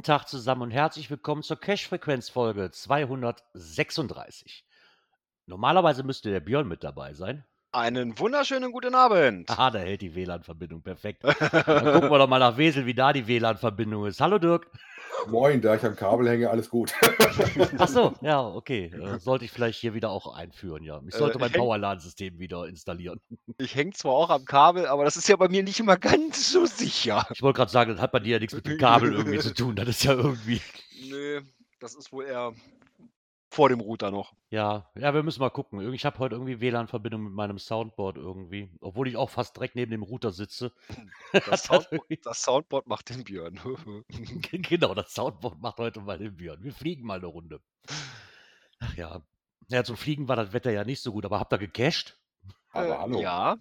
Guten Tag zusammen und herzlich willkommen zur Cash-Frequenz-Folge 236. Normalerweise müsste der Björn mit dabei sein. Einen wunderschönen guten Abend. Aha, da hält die WLAN-Verbindung perfekt. Dann gucken wir doch mal nach Wesel, wie da die WLAN-Verbindung ist. Hallo Dirk. Moin, da ich am Kabel hänge, alles gut. Ach so, ja, okay. Äh, sollte ich vielleicht hier wieder auch einführen, ja. Ich sollte Äh, mein Powerlan-System wieder installieren. Ich hänge zwar auch am Kabel, aber das ist ja bei mir nicht immer ganz so sicher. Ich wollte gerade sagen, das hat bei dir ja nichts mit dem Kabel irgendwie zu tun. Das ist ja irgendwie. Nö, das ist wohl eher vor dem Router noch. Ja, ja, wir müssen mal gucken. Ich habe heute irgendwie WLAN-Verbindung mit meinem Soundboard irgendwie. Obwohl ich auch fast direkt neben dem Router sitze. Das, Sound, das Soundboard macht den Björn. Genau, das Soundboard macht heute mal den Björn. Wir fliegen mal eine Runde. Ach ja. Ja, zum Fliegen war das Wetter ja nicht so gut, aber habt ihr gecached? Aber Äh, hallo. Ja.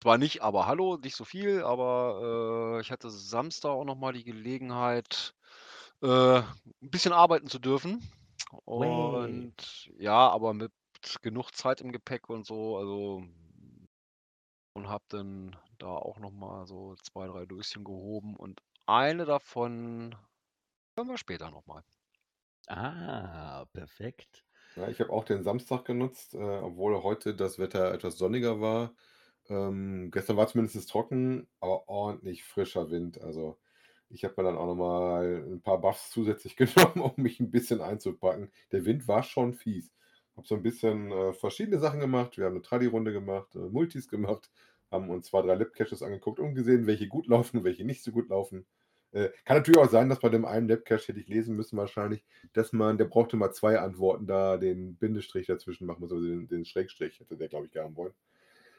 Zwar nicht, aber hallo, nicht so viel, aber äh, ich hatte Samstag auch nochmal die Gelegenheit, äh, ein bisschen arbeiten zu dürfen. Way. Und ja, aber mit genug Zeit im Gepäck und so, also und habe dann da auch nochmal so zwei, drei Döschen gehoben und eine davon hören wir später nochmal. Ah, perfekt. Ja, ich habe auch den Samstag genutzt, äh, obwohl heute das Wetter etwas sonniger war. Ähm, gestern war zumindest trocken, aber ordentlich frischer Wind. Also ich habe mir dann auch nochmal ein paar Buffs zusätzlich genommen, um mich ein bisschen einzupacken. Der Wind war schon fies. Habe so ein bisschen äh, verschiedene Sachen gemacht. Wir haben eine Tradi-Runde gemacht, äh, Multis gemacht, haben uns zwei, drei Lab-Caches angeguckt und gesehen, welche gut laufen und welche nicht so gut laufen. Äh, kann natürlich auch sein, dass bei dem einen Lab-Cache hätte ich lesen müssen wahrscheinlich, dass man, der brauchte mal zwei Antworten, da den Bindestrich dazwischen machen muss, also den, den Schrägstrich hätte der, glaube ich, haben wollen.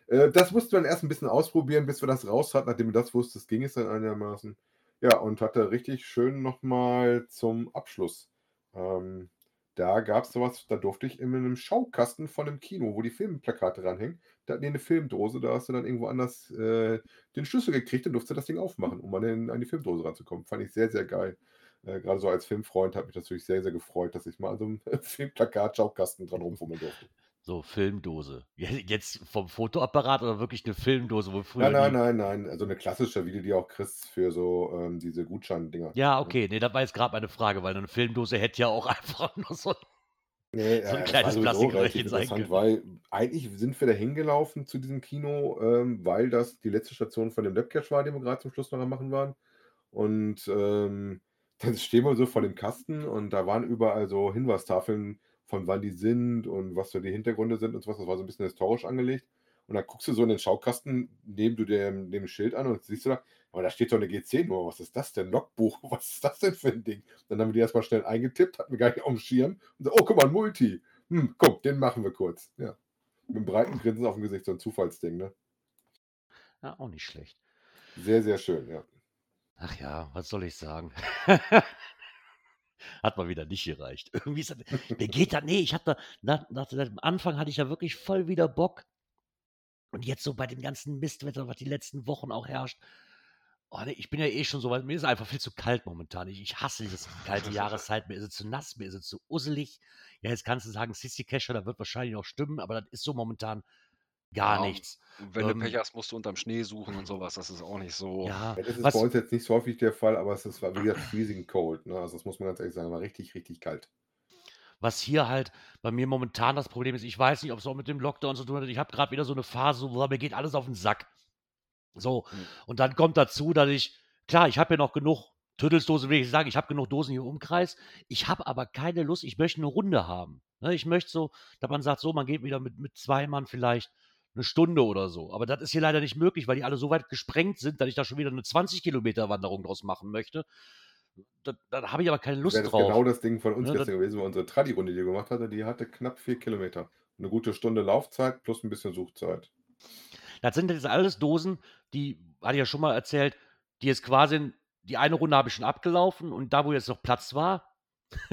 Äh, das mussten wir dann erst ein bisschen ausprobieren, bis wir das raus hatten. Nachdem wir das wussten, ging es dann einigermaßen. Ja, und hatte richtig schön nochmal zum Abschluss. Ähm, da gab es sowas, da durfte ich in einem Schaukasten von einem Kino, wo die Filmplakate ranhängen, da hatten die eine Filmdose, da hast du dann irgendwo anders äh, den Schlüssel gekriegt und durfte das Ding aufmachen, um an, den, an die Filmdose ranzukommen. Fand ich sehr, sehr geil. Äh, Gerade so als Filmfreund hat mich das natürlich sehr, sehr gefreut, dass ich mal an so einem Filmplakat-Schaukasten dran rumfummeln durfte. So, Filmdose. Je- Jetzt vom Fotoapparat oder wirklich eine Filmdose, wo früher. Nein, nein, nein, nein. Also eine klassische, wie du die auch kriegst für so ähm, diese Gutscheindinger. Ja, okay, nee, das war jetzt gerade meine Frage, weil eine Filmdose hätte ja auch einfach nur so. Nee, So ein das kleines Plastikröhrchen sein interessant, können. weil eigentlich sind wir da hingelaufen zu diesem Kino, ähm, weil das die letzte Station von dem Labcache war, den wir gerade zum Schluss noch am machen waren. Und ähm, dann stehen wir so vor dem Kasten und da waren überall so Hinweistafeln von wann die sind und was so die Hintergründe sind und sowas. Das war so ein bisschen historisch angelegt. Und dann guckst du so in den Schaukasten neben du dem, dem Schild an und siehst du da, aber da steht doch eine GC-Nummer. Was ist das denn? Logbuch? Was ist das denn für ein Ding? Dann haben wir die erstmal schnell eingetippt, hatten wir gar nicht auf dem Schirm. Und so, oh, guck mal, ein Multi. Hm, komm, den machen wir kurz. Ja. Mit einem breiten Grinsen auf dem Gesicht, so ein Zufallsding, ne? Ja, auch nicht schlecht. Sehr, sehr schön, ja. Ach ja, was soll ich sagen? Hat mal wieder nicht gereicht. Irgendwie ist das, mir geht das, nee, ich hatte, nach, nach dem Anfang hatte ich ja wirklich voll wieder Bock. Und jetzt so bei dem ganzen Mistwetter, was die letzten Wochen auch herrscht, oh nee, ich bin ja eh schon so, weil mir ist einfach viel zu kalt momentan. Ich, ich hasse diese kalte Jahreszeit, mir ist es zu nass, mir ist es zu usselig. Ja, jetzt kannst du sagen, Sissy Kescher, da wird wahrscheinlich auch stimmen, aber das ist so momentan gar Ja, nichts. Wenn Ähm, du Pech hast, musst du unterm Schnee suchen und sowas. Das ist auch nicht so. Ja, Das ist was, bei uns jetzt nicht so häufig der Fall, aber es ist war wieder freezing cold, ne? Also das muss man ganz ehrlich sagen, war richtig, richtig kalt. was hier halt bei mir momentan das Problem ist, ich weiß nicht, ob es auch mit dem Lockdown zu tun hat. Ich habe gerade wieder so eine Phase, boah, mir geht alles auf den Sack. So, Hm. und dann kommt dazu, dass ich, klar, ich habe ja noch genug Tüttelsdosen, will ich sagen, ich habe genug Dosen hier im Umkreis. Ich habe aber keine Lust, ich möchte eine Runde haben. Ne, ich möchte so, dass man sagt, so, man geht wieder mit, mit zwei Mann vielleicht eine Stunde oder so. Aber das ist hier leider nicht möglich, weil die alle so weit gesprengt sind, dass ich da schon wieder eine 20 Kilometer Wanderung draus machen möchte. Da, da habe ich aber keine Lust das drauf. genau das Ding von uns Ne, das- gestern gewesen, weil unsere Tradi-Runde, die wir gemacht hatte, die hatte knapp vier Kilometer. Eine gute Stunde Laufzeit plus ein bisschen Suchzeit. Das sind jetzt alles Dosen, die, hatte ich ja schon mal erzählt, die ist quasi, die eine Runde habe ich schon abgelaufen und da, wo jetzt noch Platz war,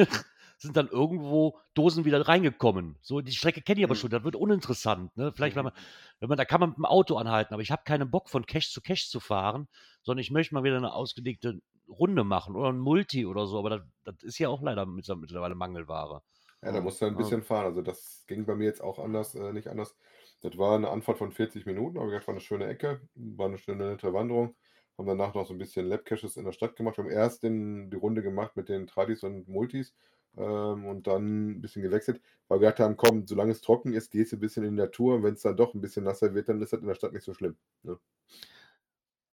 sind dann irgendwo Dosen wieder reingekommen. So, die Strecke kenne ich aber Mhm. schon, das wird uninteressant. Ne? Vielleicht, wenn Mhm. man, wenn man, da kann man mit dem Auto anhalten, aber ich habe keinen Bock, von Cache zu Cache zu fahren, sondern ich möchte mal wieder eine ausgelegte Runde machen oder ein Multi oder so, aber das, das ist ja auch leider mit- mittlerweile Mangelware. Ja, da musst du ein bisschen fahren. Also das ging bei mir jetzt auch anders, äh, nicht anders. Das war eine Anfahrt von 40 Minuten, aber das war eine schöne Ecke, war eine schöne nette Wanderung. Haben danach noch so ein bisschen Lab-Caches in der Stadt gemacht. Wir haben erst den, die Runde gemacht mit den Tradis und Multis ähm, und dann ein bisschen gewechselt, weil wir gedacht haben, komm, solange es trocken ist, gehst du ein bisschen in die Natur und wenn es dann doch ein bisschen nasser wird, dann ist das in der Stadt nicht so schlimm. Ne?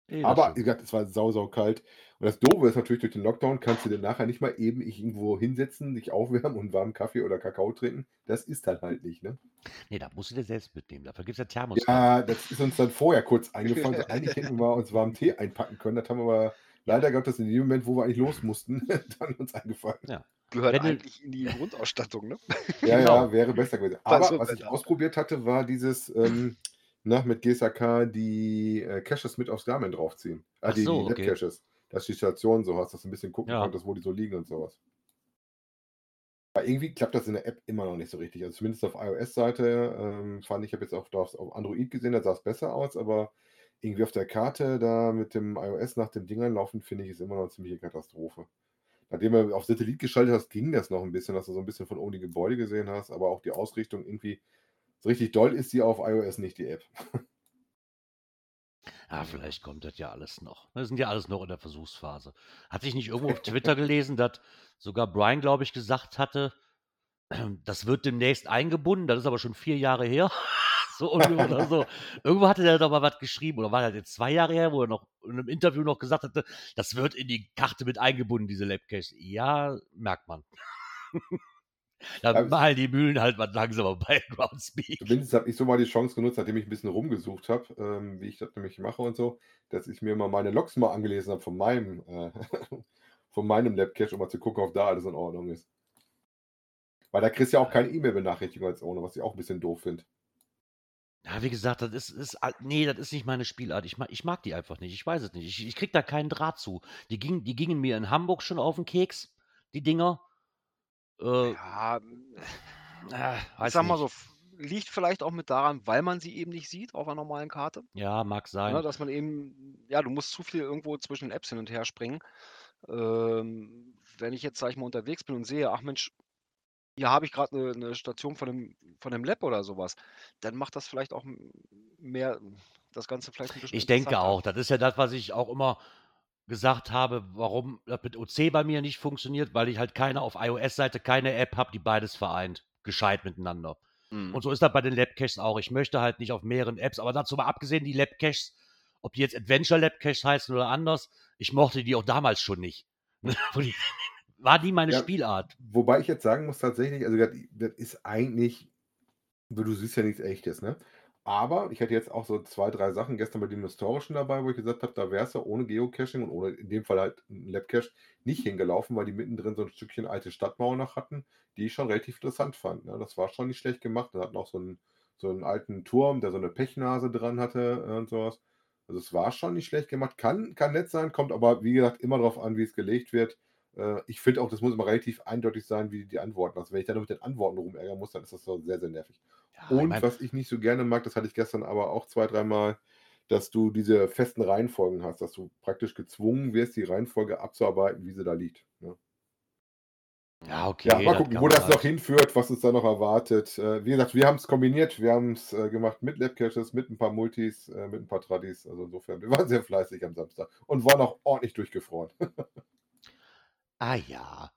Eh, Aber wie gesagt, es war sau, sau kalt. Und das Doofe ist natürlich, durch den Lockdown kannst du dir nachher nicht mal eben irgendwo hinsetzen, dich aufwärmen und warmen Kaffee oder Kakao trinken. Das ist dann halt nicht, ne? Nee, da musst du dir selbst mitnehmen. Dafür gibt es ja Thermoskanne. Ja, das ist uns dann vorher kurz eingefallen. So, eigentlich hätten wir uns warmen Tee einpacken können. Das haben wir aber leider gehabt, dass in dem Moment, wo wir eigentlich los mussten, dann uns eingefallen. Gehört Wenn eigentlich in die Grundausstattung, ne? Ja, Genau. ja, wäre besser gewesen. Aber so was ich ausprobiert hatte, war dieses ähm, na, mit GSAK die äh, Caches mit aufs Garmin draufziehen. Ah, Ach die, so, die okay. Lab-Caches. Dass du die Station so hast, dass du ein bisschen gucken Ja. konntest, wo die so liegen und sowas. Aber irgendwie klappt das in der App immer noch nicht so richtig. Also zumindest auf iOS-Seite ähm, fand ich, ich habe jetzt auch auf, auf Android gesehen, da sah es besser aus, aber irgendwie auf der Karte da mit dem iOS nach den Dingern laufen, finde ich, ist immer noch eine ziemliche Katastrophe. Nachdem du auf Satellit geschaltet hast, ging das noch ein bisschen, dass du so ein bisschen von oben die Gebäude gesehen hast, aber auch die Ausrichtung irgendwie so richtig doll ist die auf iOS nicht, die App. Ja, vielleicht kommt das ja alles noch. Wir sind ja alles noch in der Versuchsphase. Hatte ich nicht irgendwo auf Twitter gelesen, dass sogar Brian, glaube ich, gesagt hatte, das wird demnächst eingebunden. Das ist aber schon vier Jahre her. So oder so. Irgendwo hatte der doch mal was geschrieben, oder war das jetzt zwei Jahre her, wo er noch in einem Interview noch gesagt hatte, das wird in die Karte mit eingebunden, diese Labcache. Ja, merkt man. da malen die Mühlen halt was langsamer bei Groundspeak. Zumindest habe ich so mal die Chance genutzt, nachdem ich ein bisschen rumgesucht habe, ähm, wie ich das nämlich mache und so, dass ich mir mal meine Logs mal angelesen habe von meinem, äh, von meinem Labcache, um mal zu gucken, ob da alles in Ordnung ist. Weil da kriegst du ja auch keine E-Mail-Benachrichtigung als ohne, was ich auch ein bisschen doof finde. Ja, wie gesagt, das ist, ist nee, das ist nicht meine Spielart. Ich mag, ich mag die einfach nicht. Ich weiß es nicht. Ich, ich krieg da keinen Draht zu. Die, ging, die gingen mir in Hamburg schon auf den Keks, die Dinger. Äh, Ja, äh, ich sag mal nicht. so, f- liegt vielleicht auch mit daran, weil man sie eben nicht sieht auf einer normalen Karte. Ja, mag sein. Ne, dass man eben, ja, du musst zu viel irgendwo zwischen den Apps hin und her springen. Ähm, wenn ich jetzt, sag ich mal, unterwegs bin und sehe, ach Mensch, hier habe ich gerade eine, eine Station von einem, von einem Lab oder sowas, dann macht das vielleicht auch mehr, das Ganze vielleicht ein bisschen Ich denke auch. Das ist ja das, was ich auch immer gesagt habe, warum das mit OC bei mir nicht funktioniert, weil ich halt keine auf iOS-Seite keine App habe, die beides vereint. Gescheit miteinander. Mhm. Und so ist das bei den Labcaches auch. Ich möchte halt nicht auf mehreren Apps, aber dazu mal abgesehen, die Labcaches, ob die jetzt Adventure Labcaches heißen oder anders, ich mochte die auch damals schon nicht. War die meine Ja. Spielart. Wobei ich jetzt sagen muss, tatsächlich, also das, das ist eigentlich, du siehst ja nichts Echtes, ne? Aber ich hatte jetzt auch so zwei, drei Sachen gestern bei dem Historischen dabei, wo ich gesagt habe, da wärst du ohne Geocaching und ohne in dem Fall halt ein Labcache nicht hingelaufen, weil die mittendrin so ein Stückchen alte Stadtmauer noch hatten, die ich schon relativ interessant fand. Ne? Das war schon nicht schlecht gemacht. Da hatten auch so einen, so einen alten Turm, der so eine Pechnase dran hatte äh, und sowas. Also es war schon nicht schlecht gemacht. Kann, kann nett sein, kommt aber, wie gesagt, immer darauf an, wie es gelegt wird. Äh, ich finde auch, das muss immer relativ eindeutig sein, wie die Antworten. Also wenn ich dann nur mit den Antworten rumärgern muss, dann ist das so sehr, sehr nervig. Ja, ich Und mein, was ich nicht so gerne mag, das hatte ich gestern aber auch zwei, dreimal, dass du diese festen Reihenfolgen hast, dass du praktisch gezwungen wirst, die Reihenfolge abzuarbeiten, wie sie da liegt. Ne? ja, okay. Ja, mal gucken, wo das halt- noch hinführt, was uns da noch erwartet. Äh, wie gesagt, wir haben es kombiniert, wir haben es äh, gemacht mit Labcaches, mit ein paar Multis, mit ein paar Tradis. Also insofern, wir waren sehr fleißig am Samstag und waren auch ordentlich durchgefroren. Ah ja.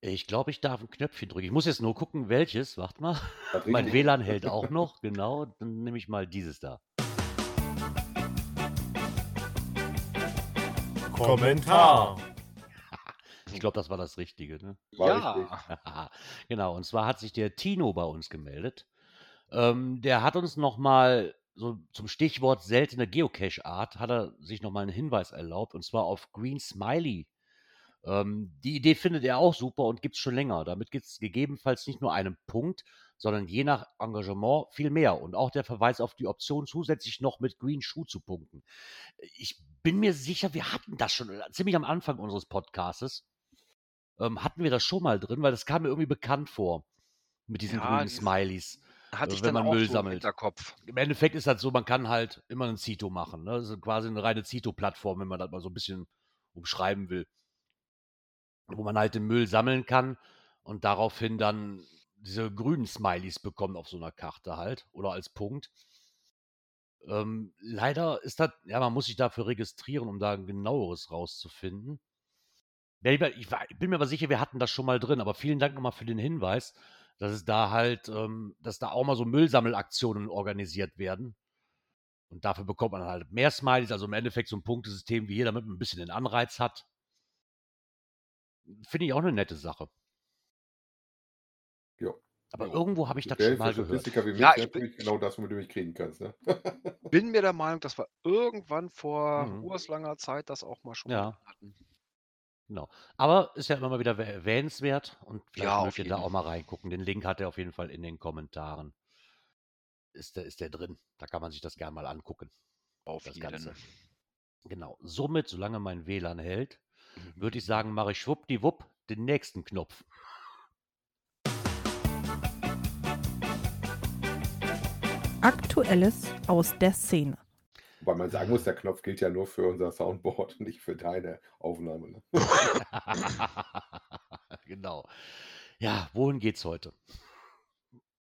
Ich glaube, ich darf ein Knöpfchen drücken. Ich muss jetzt nur gucken, welches. Warte mal. Mein. WLAN hält auch noch. Genau. Dann nehme ich mal dieses da. Kommentar. Ich glaube, das war das Richtige. Ne? War ja, richtig. genau, und zwar hat sich der Tino bei uns gemeldet. Ähm, der hat uns nochmal so zum Stichwort seltene Geocache-Art, hat er sich nochmal einen Hinweis erlaubt, und zwar auf Green Smiley. Ähm, die Idee findet er auch super und gibt es schon länger. Damit gibt es gegebenenfalls nicht nur einen Punkt, sondern je nach Engagement viel mehr. Und auch der Verweis auf die Option, zusätzlich noch mit Green Shoe zu punkten. Ich bin mir sicher, wir hatten das schon äh, ziemlich am Anfang unseres Podcastes. Ähm, hatten wir das schon mal drin, weil das kam mir irgendwie bekannt vor. Mit diesen Ja, grünen Smileys. Hatte äh, ich wenn dann man auch Müll so im sammelt. Hinterkopf. Im Endeffekt ist das so, man kann halt immer einen Zito machen. Ne? Das ist quasi eine reine Zito-Plattform, wenn man das mal so ein bisschen umschreiben will. Wo man halt den Müll sammeln kann und daraufhin dann diese grünen Smileys bekommt auf so einer Karte halt oder als Punkt. Ähm, leider ist das, ja, man muss sich dafür registrieren, um da ein genaueres rauszufinden. Ich bin mir aber sicher, wir hatten das schon mal drin, aber vielen Dank nochmal für den Hinweis, dass es da halt, ähm, dass da auch mal so Müllsammelaktionen organisiert werden. Und dafür bekommt man halt mehr Smileys, also im Endeffekt so ein Punktesystem wie hier, damit man ein bisschen den Anreiz hat. Finde ich auch eine nette Sache. Ja. Aber Ja. irgendwo habe ich das schon mal gehört. Statistiker wie mich Ja, ich natürlich genau das, womit du mich kriegen kannst. Ne? Bin mir der Meinung, dass wir irgendwann vor Mhm. urslanger Zeit das auch mal schon Ja. hatten. Genau. Aber ist ja immer mal wieder erwäh- erwähnenswert und vielleicht Ja, mögt ihr da auch mal reingucken. Den Link hat er auf jeden Fall in den Kommentaren. Ist der, ist der drin. Da kann man sich das gerne mal angucken. Auf Das jeden. Ganze. Genau. Somit, solange mein WLAN hält. Würde ich sagen, mache ich schwuppdiwupp den nächsten Knopf. Aktuelles aus der Szene. Weil man sagen muss, der Knopf gilt ja nur für unser Soundboard und nicht für deine Aufnahme. Ne? genau. Ja, wohin geht's heute?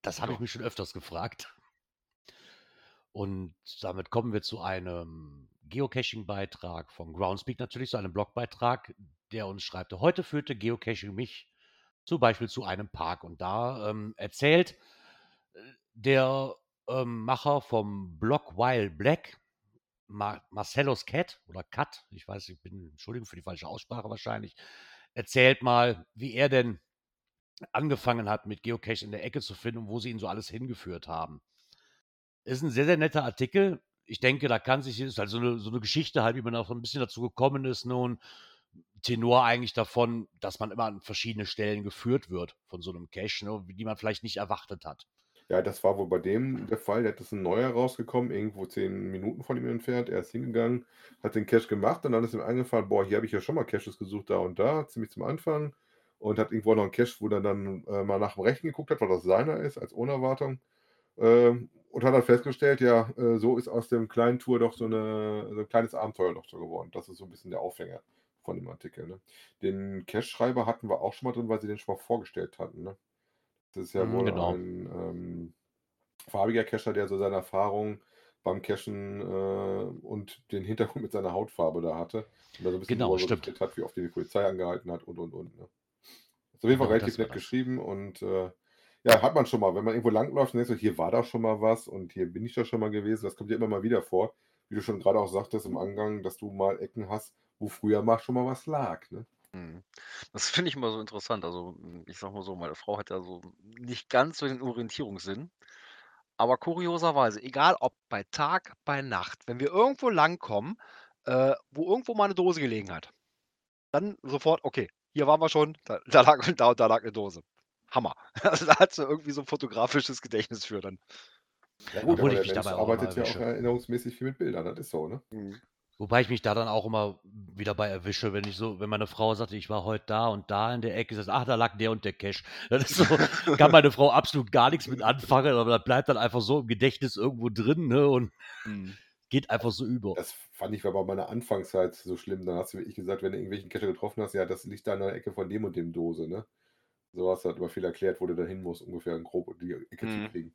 Das habe ich mich schon öfters gefragt. Und damit kommen wir zu einem Geocaching-Beitrag von Groundspeak natürlich, zu einem Blogbeitrag, der uns schreibt, heute führte Geocaching mich zum Beispiel zu einem Park. Und da ähm, erzählt äh, der ähm, Macher vom Blog Wild Black, Ma Marcellus Cat oder Cat, ich weiß, ich bin, Entschuldigung für die falsche Aussprache wahrscheinlich, erzählt mal, wie er denn angefangen hat, mit Geocache in der Ecke zu finden und wo sie ihn so alles hingeführt haben. Ist ein sehr, sehr netter Artikel. Ich denke, da kann sich, ist halt so eine, so eine Geschichte halt, wie man auch so ein bisschen dazu gekommen ist, nun, Tenor eigentlich davon, dass man immer an verschiedene Stellen geführt wird von so einem Cache, ne, die man vielleicht nicht erwartet hat. Ja, das war wohl bei dem der Fall. Der hat das ein neuer rausgekommen, irgendwo zehn Minuten von ihm entfernt. Er ist hingegangen, hat den Cache gemacht und dann ist ihm eingefallen, boah, hier habe ich ja schon mal Caches gesucht, da und da, ziemlich zum Anfang. Und hat irgendwo noch einen Cache, wo er dann äh, mal nach dem Rechten geguckt hat, weil das seiner ist, als Unerwartung. Ähm, und hat dann festgestellt, ja, äh, so ist aus dem kleinen Tour doch so, eine, so ein kleines Abenteuer doch so geworden. Das ist so ein bisschen der Aufhänger von dem Artikel. Ne? Den Cache-Schreiber hatten wir auch schon mal drin, weil sie den schon mal vorgestellt hatten. Ne? Das ist ja Mhm, wohl genau. ein ähm, farbiger Cacher, der so seine Erfahrung beim Cachen äh, und den Hintergrund mit seiner Hautfarbe da hatte. Und da so ein bisschen Genau, stimmt. hat, wie oft die Polizei angehalten hat und und und. Ne? Ist auf jeden Fall Genau, relativ nett das. geschrieben und äh, ja, hat man schon mal, wenn man irgendwo langläuft und denkt so, hier war doch schon mal was und hier bin ich doch schon mal gewesen. Das kommt ja immer mal wieder vor, wie du schon gerade auch sagtest im Angang, dass du mal Ecken hast, wo früher mal schon mal was lag. Ne? Mhm. Das finde ich immer so interessant. Also, hm, ich sage mal so, meine Frau hat ja so nicht ganz so den Orientierungssinn. Aber kurioserweise, egal ob bei Tag, bei Nacht, wenn wir irgendwo langkommen, äh, wo irgendwo mal eine Dose gelegen hat, dann sofort, okay, hier waren wir schon, da, da lag da da lag eine Dose. Hammer. Also da hat sie irgendwie so ein fotografisches Gedächtnis für dann. Ja gut, Obwohl aber ich mich Mensch dabei auch immer arbeitet ja auch erinnerungsmäßig viel mit Bildern, das ist so, ne? Mhm. Wobei ich mich da dann auch immer wieder bei erwische, wenn ich so, wenn meine Frau sagte, ich war heute da und da in der Ecke, sagt, ach, da lag der und der Cache. Das ist so, kann meine Frau absolut gar nichts mit anfangen, aber das bleibt dann einfach so im Gedächtnis irgendwo drin, ne, und Mhm. geht einfach so über. Das fand ich war bei meiner Anfangszeit so schlimm. Dann hast du wirklich gesagt, wenn du irgendwelchen Cacher getroffen hast, ja, das liegt da in der Ecke von dem und dem Dose, ne? Du halt immer viel erklärt, wo du da hin musst, ungefähr grob die Ecke Mhm. zu kriegen.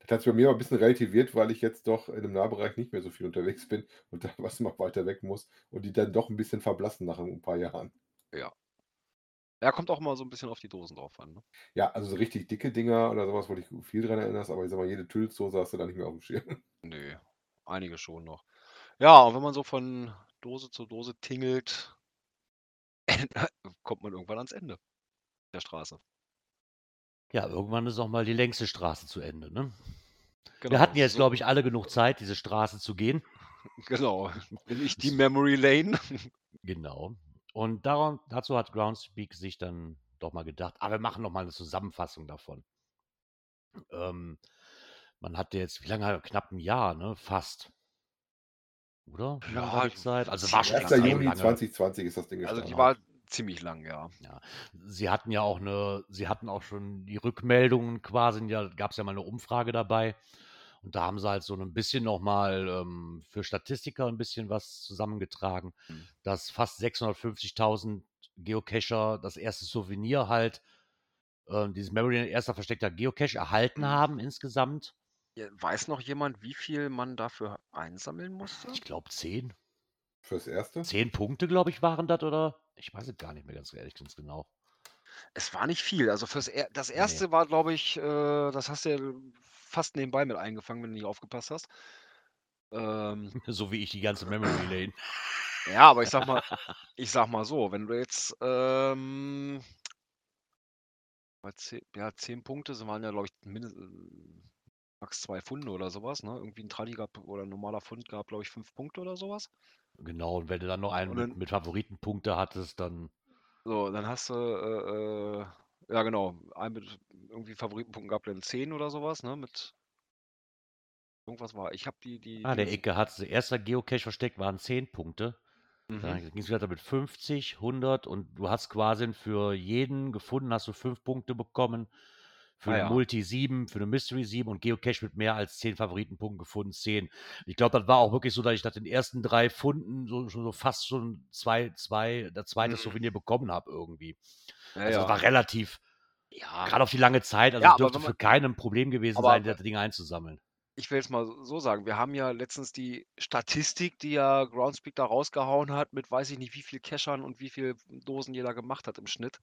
Das hat sich bei mir aber ein bisschen relativiert, weil ich jetzt doch in dem Nahbereich nicht mehr so viel unterwegs bin und da was immer weiter weg muss und die dann doch ein bisschen verblassen nach ein paar Jahren. Ja. Ja, kommt auch mal so ein bisschen auf die Dosen drauf an. Ne? Ja, also so richtig dicke Dinger oder sowas, wo dich viel dran erinnerst, aber ich sag mal, jede Tüllsdose hast du da nicht mehr auf dem Schirm. Nö, einige schon noch. Ja, und wenn man so von Dose zu Dose tingelt, kommt man irgendwann ans Ende der Straße. Ja, irgendwann ist auch mal die längste Straße zu Ende, ne? Genau, Wir hatten jetzt, glaube ich, alle genug Zeit, diese Straße zu gehen. Genau. Bin ich die Memory Lane? Genau. Und daran, dazu hat Groundspeak sich dann doch mal gedacht, aber wir machen noch mal eine Zusammenfassung davon. Ähm, man hatte jetzt, wie lange? Knapp ein Jahr, ne? Fast. oder? Ja, Zeit? Also war schon 1. lange. extrem Juni lange. 2020 ist das Ding Also gestartet. die war ziemlich lang, ja. Ja, sie hatten ja auch eine, sie hatten auch schon die Rückmeldungen quasi, ja, gab es ja mal eine Umfrage dabei. Und da haben sie halt so ein bisschen nochmal ähm, für Statistiker ein bisschen was zusammengetragen, Mhm. dass fast 650.000 Geocacher das erste Souvenir halt, äh, dieses Memory Lane erster versteckter Geocache erhalten Mhm. haben insgesamt. Weiß noch jemand, wie viel man dafür einsammeln musste? Ich glaube 10. Fürs Erste? 10 Punkte, glaube ich, waren das, oder? Ich weiß es gar nicht mehr ganz ehrlich, ganz genau. Es war nicht viel. Also fürs er das Nee. erste war, glaube ich, äh, das hast du ja fast nebenbei mit eingefangen, wenn du nicht aufgepasst hast. Ähm, So wie ich die ganze Memory Lane. ja, aber ich sag mal, ich sag mal so, wenn du jetzt ähm, bei zehn, ja, 10 Punkte sind waren ja, glaube ich, mindestens max zwei Funde oder sowas, ne? Irgendwie ein Tradi gab oder ein normaler Fund gab, glaube ich, fünf Punkte oder sowas. Genau, und wenn du dann noch einen Und mit, dann- mit Favoritenpunkte hattest, dann So, dann hast du, äh, äh, ja genau, einen mit irgendwie Favoritenpunkten gab dann 10 oder sowas, ne? Mit irgendwas war. Ich habe die, die, Ah, der Dings- Ecke hat erster Geocache versteckt, waren 10 Punkte. Dann Mhm. ging es weiter mit 50, 100 und du hast quasi für jeden gefunden, hast du 5 Punkte bekommen. Für Ah eine ja. Multi 7, für eine Mystery 7 und Geocache mit mehr als 10 Favoritenpunkten gefunden, 10. Ich glaube, das war auch wirklich so, dass ich nach den ersten drei Funden so, so, so fast schon zwei, zwei, das zweite Mhm. Souvenir bekommen habe irgendwie. Ja, Also das war relativ, ja, gerade auf die lange Zeit, also Ja, es dürfte für man- keinen ein Problem gewesen aber- sein, das Ding einzusammeln. ich will jetzt mal so sagen, wir haben ja letztens die Statistik, die ja Groundspeak da rausgehauen hat, mit weiß ich nicht wie viel Cachern und wie viel Dosen jeder gemacht hat im Schnitt.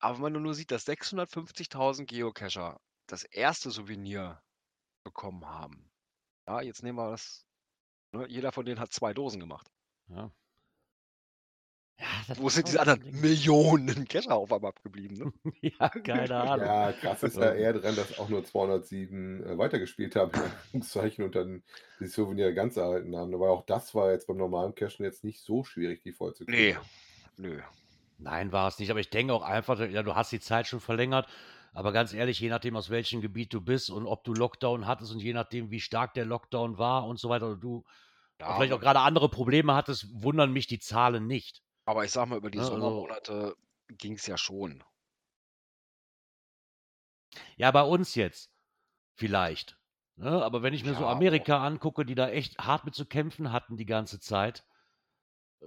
Aber wenn man nur sieht, dass 650.000 Geocacher das erste Souvenir bekommen haben. Ja, jetzt nehmen wir das. Ne, jeder von denen hat zwei Dosen gemacht. Ja. Ja, das Wo sind diese anderen Ding. Millionen Cacher auf einmal abgeblieben? Ne? Ja, keine Ahnung. Ja, krass ist ja Ähm. eher dran, dass auch nur 207 äh, weitergespielt haben, und dann die Souvenir ganz erhalten haben. Aber auch das war jetzt beim normalen Cashen jetzt nicht so schwierig, die voll zu Nee, nö. Nein, war es nicht. Aber ich denke auch einfach, ja, du hast die Zeit schon verlängert. Aber ganz ehrlich, je nachdem, aus welchem Gebiet du bist und ob du Lockdown hattest und je nachdem, wie stark der Lockdown war und so weiter, oder du Ja, vielleicht auch gerade andere Probleme hattest, wundern mich die Zahlen nicht. aber ich sag mal, über die Ja, also- Sommermonate ging es ja schon. Ja, bei uns jetzt vielleicht. Ne? Aber wenn ich mir so Ja, aber Amerika angucke, die da echt hart mit zu kämpfen hatten die ganze Zeit,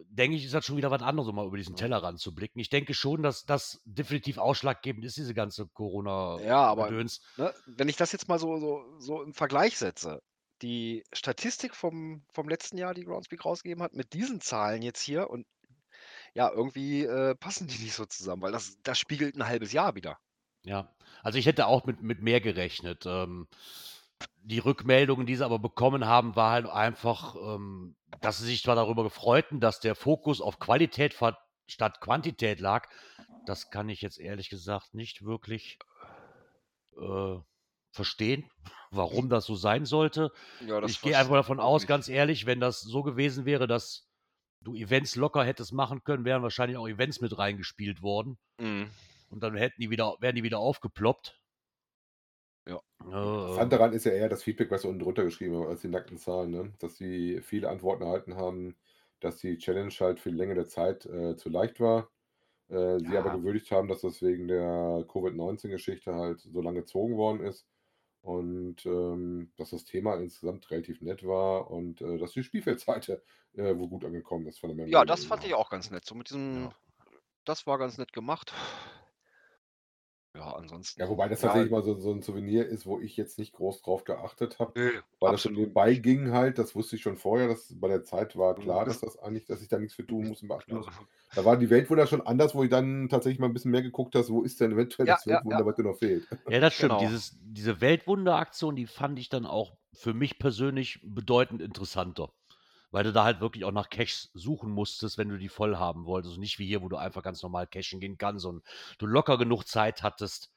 denke ich, ist das schon wieder was anderes, um mal über diesen Ja. Tellerrand zu blicken. Ich denke schon, dass das definitiv ausschlaggebend ist, diese ganze Ja, aber ne, wenn ich das jetzt mal so, so, so im Vergleich setze, die Statistik vom, vom letzten Jahr, die Groundspeak rausgegeben hat, mit diesen Zahlen jetzt hier und ja, irgendwie äh, passen die nicht so zusammen, weil das, das spiegelt ein halbes Jahr wieder. Ja, also ich hätte auch mit, mit mehr gerechnet. Ähm, die Rückmeldungen, die sie aber bekommen haben, war halt einfach, ähm, dass sie sich zwar darüber gefreuten, dass der Fokus auf Qualität statt Quantität lag. Das kann ich jetzt ehrlich gesagt nicht wirklich äh, verstehen, warum das so sein sollte. Ja, Ich gehe einfach davon aus, nicht. ganz ehrlich, wenn das so gewesen wäre, dass du Events locker hättest machen können, wären wahrscheinlich auch Events mit reingespielt worden. Mhm. Und dann hätten die wieder, wären die wieder aufgeploppt. Ja. Interessant daran ist ja eher das Feedback, was sie unten drunter geschrieben haben, als die nackten Zahlen, ne? Dass sie viele Antworten erhalten haben, dass die Challenge halt für die Länge der Zeit äh, zu leicht war. Äh, Sie aber Ja. gewürdigt haben, dass das wegen der Covid-19-Geschichte halt so lange gezogen worden ist. Und ähm, dass das Thema insgesamt relativ nett war und äh, dass die Spielfeldseite äh, wohl gut angekommen ist von der Ja, das fand ich auch ganz nett. So mit diesem, Ja. das war ganz nett gemacht. Ja, ansonsten. Ja, wobei das ja, tatsächlich mal so, so ein Souvenir ist, wo ich jetzt nicht groß drauf geachtet habe. nö, Weil das schon absolut nebenbei ging halt, das wusste ich schon vorher, dass bei der Zeit war Du klar, dass das eigentlich, dass ich da nichts für tun muss und beachten Genau. muss. Da war die Weltwunder schon anders, wo ich dann tatsächlich mal ein bisschen mehr geguckt habe, wo ist denn eventuell Ja, das ja, Weltwunder, ja. was dir noch fehlt. ja, das stimmt. Genau. Dieses, diese Weltwunderaktion, die fand ich dann auch für mich persönlich bedeutend interessanter. Weil du da halt wirklich auch nach Caches suchen musstest, wenn du die voll haben wolltest. Und nicht wie hier, wo du einfach ganz normal cachen gehen kannst und du locker genug Zeit hattest,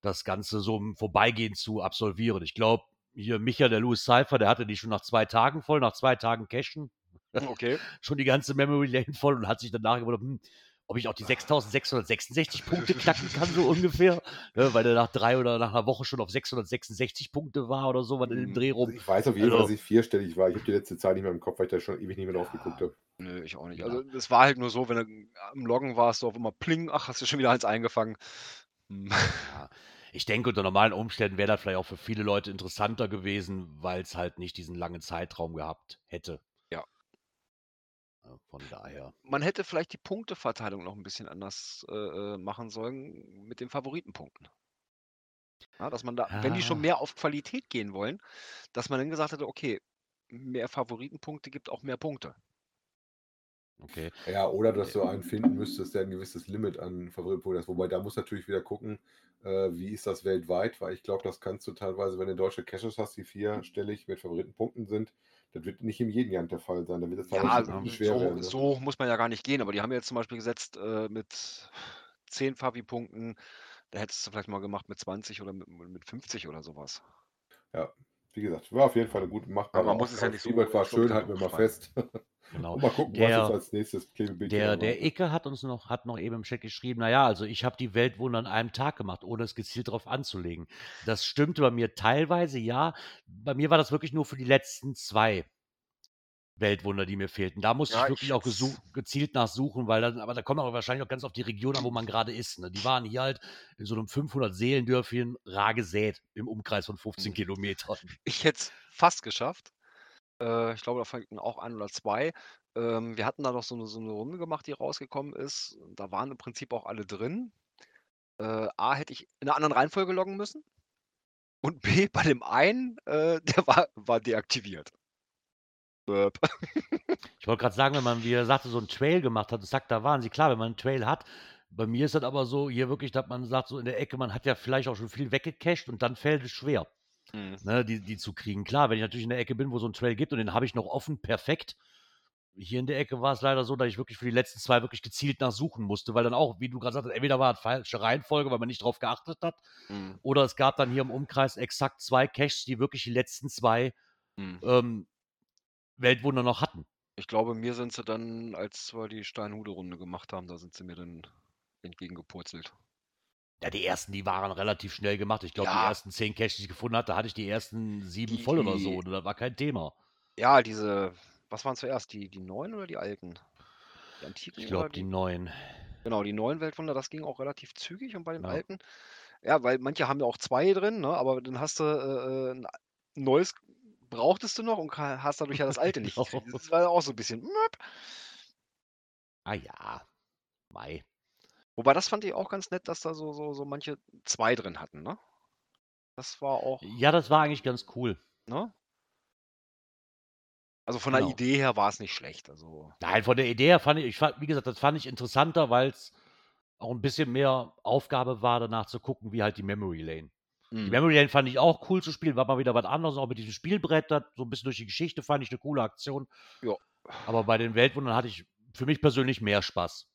das Ganze so im Vorbeigehen zu absolvieren. Ich glaube, hier Micha, der Louis Cypher, der hatte die schon nach zwei Tagen voll, nach zwei Tagen cachen. Okay. schon die ganze Memory Lane voll und hat sich danach gewundert, hm, ob ich auch die 6666 Punkte knacken kann, so ungefähr. Ne, weil er nach drei oder nach einer Woche schon auf 666 Punkte war oder so, was in dem Mhm. Dreh rum. Ich weiß auf jeden Fall, Also- dass ich vierstellig war. Ich habe die letzte Zahl nicht mehr im Kopf, weil ich da schon ewig nicht mehr drauf geguckt habe. Nö, ich auch nicht. Also es war halt nur so, wenn du am Loggen warst, du auf immer pling, ach, hast du schon wieder eins eingefangen. Hm. Ja. Ich denke, unter normalen Umständen wäre das vielleicht auch für viele Leute interessanter gewesen, weil es halt nicht diesen langen Zeitraum gehabt hätte. Ja. Ja, Von daher. Man hätte vielleicht die Punkteverteilung noch ein bisschen anders äh, äh, machen sollen mit den Favoritenpunkten. Ja, dass man da, wenn die schon Ja. mehr auf Qualität gehen wollen, dass man dann gesagt hätte, okay, mehr Favoritenpunkte gibt auch mehr Punkte. Okay. Ja, oder dass du einen finden müsstest, der ein gewisses Limit an Favoritenpunkten hat. Wobei da muss natürlich wieder gucken, äh, wie ist das weltweit, weil ich glaube, das kannst du teilweise, wenn du deutsche Caches hast, die vierstellig mit Favoritenpunkten sind, das wird nicht in jedem Jahr der Fall sein. Da wird es Ja, schon schwer so, werden. Ne? so hoch muss man ja gar nicht gehen, aber die haben jetzt zum Beispiel gesetzt äh, mit 10 Favi-Punkten, da hättest du vielleicht mal gemacht mit 20 oder mit, mit 50 oder sowas. Ja, wie gesagt, war auf jeden Fall eine gute machbare Aber man muss es ja nicht so Siebert war schön, halten wir mal fest. Genau. Und mal gucken, Der- was uns als nächstes Klebebild hier Der, der. Icke hat uns noch, hat noch eben im Chat geschrieben, naja, also ich habe die Weltwunder an einem Tag gemacht, ohne es gezielt darauf anzulegen. Das stimmte bei mir teilweise, ja. Bei mir war das wirklich nur für die letzten zwei Weltwunder, die mir fehlten. Da musste Ja, ich wirklich ich auch gesuch, gezielt nachsuchen, weil dann, aber da kommt aber wahrscheinlich auch ganz auf die Region an, wo man gerade ist. Ne? Die waren hier halt in so einem 500-Seelendörfchen rar gesät im Umkreis von 15 Mhm. Kilometern. Ich hätte es fast geschafft. Äh, ich glaube, da fanden auch ein oder zwei. Ähm, wir hatten da noch so eine, so eine Runde gemacht, die rausgekommen ist. Da waren im Prinzip auch alle drin. Äh, A, hätte ich in einer anderen Reihenfolge loggen müssen. Und B, bei dem einen, äh, der war, war deaktiviert. Burp. Ich wollte gerade sagen, wenn man, wie er sagte, so einen Trail gemacht hat, sagt, da waren sie. Klar, wenn man einen Trail hat, bei mir ist das aber so, hier wirklich, dass man sagt, so in der Ecke, man hat ja vielleicht auch schon viel weggecached und dann fällt es schwer, Hm. ne, die, die zu kriegen. Klar, wenn ich natürlich in der Ecke bin, wo so ein Trail gibt und den habe ich noch offen, perfekt. Hier in der Ecke war es leider so, dass ich wirklich für die letzten zwei wirklich gezielt nachsuchen musste, weil dann auch, wie du gerade sagtest, entweder war es falsche Reihenfolge, weil man nicht drauf geachtet hat, Hm. oder es gab dann hier im Umkreis exakt zwei Caches, die wirklich die letzten zwei Hm. ähm, Weltwunder noch hatten. Ich glaube, mir sind sie dann, als wir die Steinhude-Runde gemacht haben, da sind sie mir dann entgegengepurzelt. Ja, die ersten, die waren relativ schnell gemacht. Ich glaube, die Ja. ersten zehn Caches, die ich gefunden hatte, hatte ich die ersten sieben Die- voll oder die- so. Und das war kein Thema. Ja, diese, was waren zuerst? Die, die neuen oder die alten? Die antiken Ich glaube, die neuen. Genau, die neuen Weltwunder, das ging auch relativ zügig und bei den Ja. alten, ja, weil manche haben ja auch zwei drin, ne? aber dann hast du äh, äh, ein neues, brauchtest du noch und hast dadurch ja das alte nicht. Genau. Das war auch so ein bisschen. möp. Ah ja. Mai. Wobei, das fand ich auch ganz nett, dass da so, so, so manche zwei drin hatten, ne? Das war auch, Ja, das war eigentlich ganz cool. ne? Also von der Genau. Idee her war es nicht schlecht. Also, Nein, von der Idee her fand ich, ich fand, wie gesagt, das fand ich interessanter, weil es auch ein bisschen mehr Aufgabe war, danach zu gucken, wie halt die Memory Lane. Die hm. Memory Lane fand ich auch cool zu spielen, war mal wieder was anderes, auch mit diesem Spielbrett, das so ein bisschen durch die Geschichte fand ich eine coole Aktion. Ja. Aber bei den Weltwundern hatte ich für mich persönlich mehr Spaß.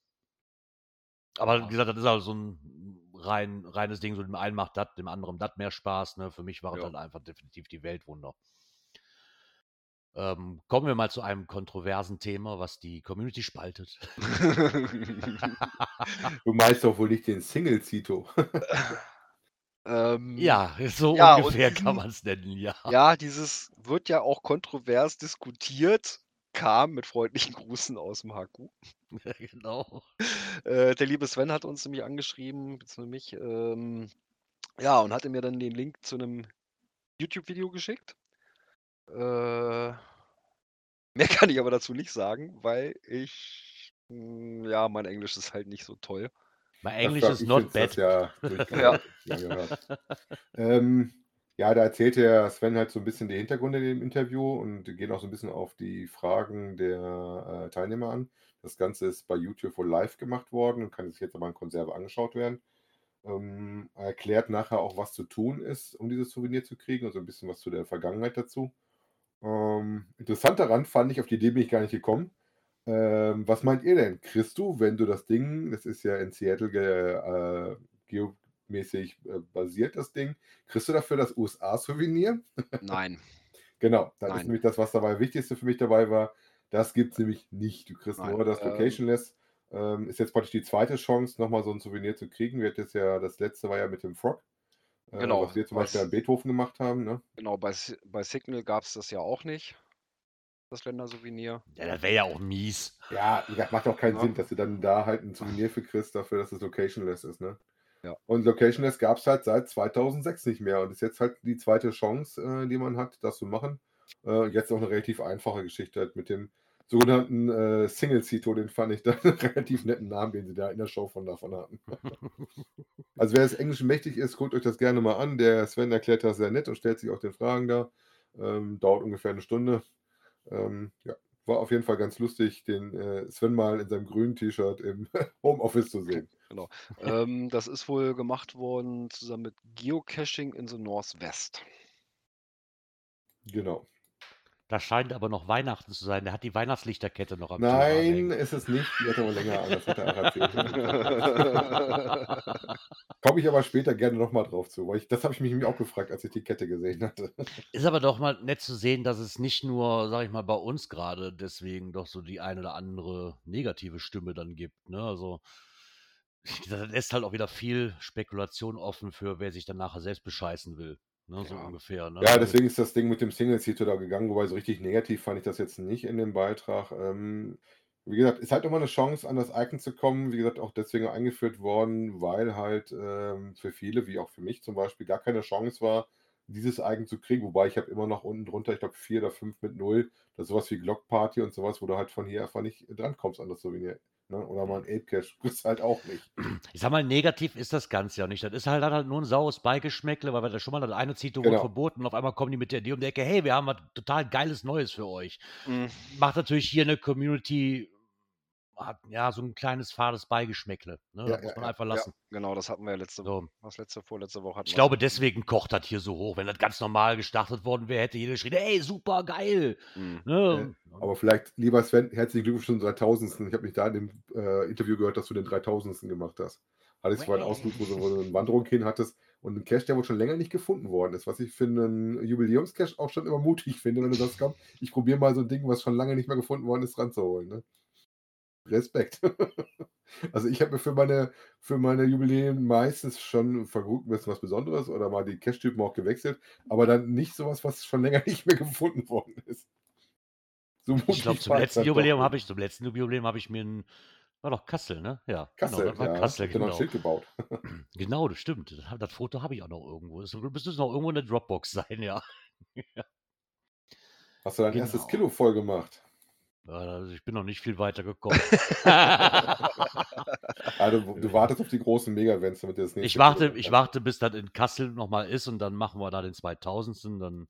Aber wie gesagt, das ist halt so ein rein, reines Ding, so dem einen macht das, dem anderen das mehr Spaß. Ne? Für mich war es Ja. halt einfach definitiv die Weltwunder. Ähm, kommen wir mal zu einem kontroversen Thema, was die Community spaltet. Du meinst doch wohl nicht den Single Zito. ähm, ja, so Ja, ungefähr diesen- kann man es nennen, ja. Ja, dieses wird ja auch kontrovers diskutiert, kam mit freundlichen Grußen aus dem HQ. genau. Äh, der liebe Sven hat uns nämlich angeschrieben, beziehungsweise mich, ähm, ja, und hatte mir dann den Link zu einem YouTube-Video geschickt. Äh, mehr kann ich aber dazu nicht sagen, weil ich, mh, ja, mein Englisch ist halt nicht so toll. Mein Englisch ist not bad. Ja, ja. gehört. Ähm, ja, da erzählt der Sven halt so ein bisschen die Hintergründe in dem Interview und geht auch so ein bisschen auf die Fragen der äh, Teilnehmer an. Das Ganze ist bei YouTube wohl live gemacht worden und kann sich jetzt aber in Konserve angeschaut werden. Ähm, er erklärt nachher auch, was zu tun ist, um dieses Souvenir zu kriegen, also ein bisschen was zu der Vergangenheit dazu. Ähm, interessant daran fand ich, auf die Idee bin ich gar nicht gekommen. Ähm, was meint ihr denn? Kriegst du, wenn du das Ding, das ist ja in Seattle ge, äh, geomäßig äh, basiert, das Ding, kriegst du dafür das USA-Souvenir? Nein. Genau, das ist nämlich das, was dabei Wichtigste für mich dabei war. Das gibt es nämlich nicht. Du kriegst Nein, nur das ähm, Locationless Ähm, ist jetzt praktisch die zweite Chance, nochmal so ein Souvenir zu kriegen. Wir hatten jetzt ja, das letzte war ja mit dem Frog. Äh, Genau, was wir zum Beispiel was- an Beethoven gemacht haben. Ne? Genau, bei, bei Signal gab es das ja auch nicht, das Ländersouvenir. Ja, das wäre ja auch mies. Ja, gesagt, macht auch keinen Ja. Sinn, dass du dann da halt ein Souvenir für kriegst, dafür, dass es locationless ist. Ne? Ja. Und locationless gab es halt seit 2006 nicht mehr und ist jetzt halt die zweite Chance, äh, die man hat, das zu machen. Äh, jetzt auch eine relativ einfache Geschichte halt mit dem sogenannten äh, Single-Cito, den fand ich da einen relativ netten Namen, den sie da in der Show von davon hatten. also wer das Englisch mächtig ist, guckt euch das gerne mal an. Der Sven erklärt das sehr nett und stellt sich auch den Fragen da. Ähm, dauert ungefähr eine Stunde. Ähm, ja, war auf jeden Fall ganz lustig, den äh, Sven mal in seinem grünen T-Shirt im Homeoffice zu sehen. ähm, das ist wohl gemacht worden zusammen mit Geocaching in the Northwest. Genau. Das scheint aber noch Weihnachten zu sein. Der hat die Weihnachtslichterkette noch am Nein, ist es nicht. Die hat aber länger an. Das hat er erzählt. Komme ich aber später gerne nochmal drauf zu, weil ich, das habe ich mich nämlich auch gefragt, als ich die Kette gesehen hatte. Ist aber doch mal nett zu sehen, dass es nicht nur, sag ich mal, bei uns gerade deswegen doch so die ein oder andere negative Stimme dann gibt. Ne? Also das lässt halt auch wieder viel Spekulation offen für, wer sich dann nachher selbst bescheißen will. Ne? So Ja. ungefähr. Ne? Ja, Also- deswegen ist das Ding mit dem Single-Seater da gegangen, wobei so richtig negativ fand ich das jetzt nicht in dem Beitrag. Ähm, wie gesagt, ist halt nochmal eine Chance, an das Icon zu kommen. Wie gesagt, auch deswegen eingeführt worden, weil halt ähm, für viele, wie auch für mich zum Beispiel, gar keine Chance war, dieses Icon zu kriegen. Wobei ich habe immer noch unten drunter, ich glaube, vier oder fünf mit null. Das ist sowas wie Glock Party und sowas, wo du halt von hier einfach nicht drankommst an das Souvenir. Ne? Oder mal ein Ape Cache, kriegst halt auch nicht. Ich sag mal, negativ ist das Ganze ja nicht. Das ist halt, hat halt nur ein saures Beigeschmäckle, weil wir da schon mal das eine Zito Genau. verboten und auf einmal kommen die mit der Idee um die Ecke, hey, wir haben was total geiles Neues für euch. Mm, Macht natürlich hier eine Community, hat ja so ein kleines fades Beigeschmäckle. Ne? Ja, das muss ja, man ja, einfach Ja, lassen. genau, das hatten wir ja letzte Woche. So. Was letzte, vorletzte Woche hatten Ich glaube, deswegen kocht das hier so hoch. Wenn das ganz normal gestartet worden wäre, hätte jeder geschrien, ey, super geil. Mm. Ne? Aber vielleicht, lieber Sven, herzlichen Glückwunsch zum 3000. Ich habe mich da in dem äh, Interview gehört, dass du den 3000. gemacht hast. Hattest vorhin einen Ausflug, wo du, du eine Wanderung hin hattest und ein Cache, der wohl schon länger nicht gefunden worden ist, was ich für einen Jubiläumscache auch schon immer mutig finde, wenn du sagst, komm, ich probiere mal so ein Ding, was schon lange nicht mehr gefunden worden ist, ranzuholen. Ne? Respekt. also ich habe mir für meine, für meine Jubiläen meistens schon verguckt, ein bisschen was Besonderes oder mal die Cache-Typen auch gewechselt, aber dann nicht sowas, was schon länger nicht mehr gefunden worden ist. So Ich glaube, zum letzten Jubiläum habe ich, zum letzten Jubiläum habe ich mir ein, war doch Kassel, ne? Ja, Kassel, genau, das war ja, Kassel, noch ein genau. Schild gebaut. Genau, das stimmt. Das, das Foto habe ich auch noch irgendwo. Das müsste noch irgendwo in der Dropbox sein, ja. Hast du dein Genau. erstes Kilo voll gemacht? Also ich bin noch nicht viel weiter gekommen. Also, du wartest auf die großen Mega-Events, damit das nächste ich warte, ich warte, bis das in Kassel nochmal ist und dann machen wir da den 2000. Dann,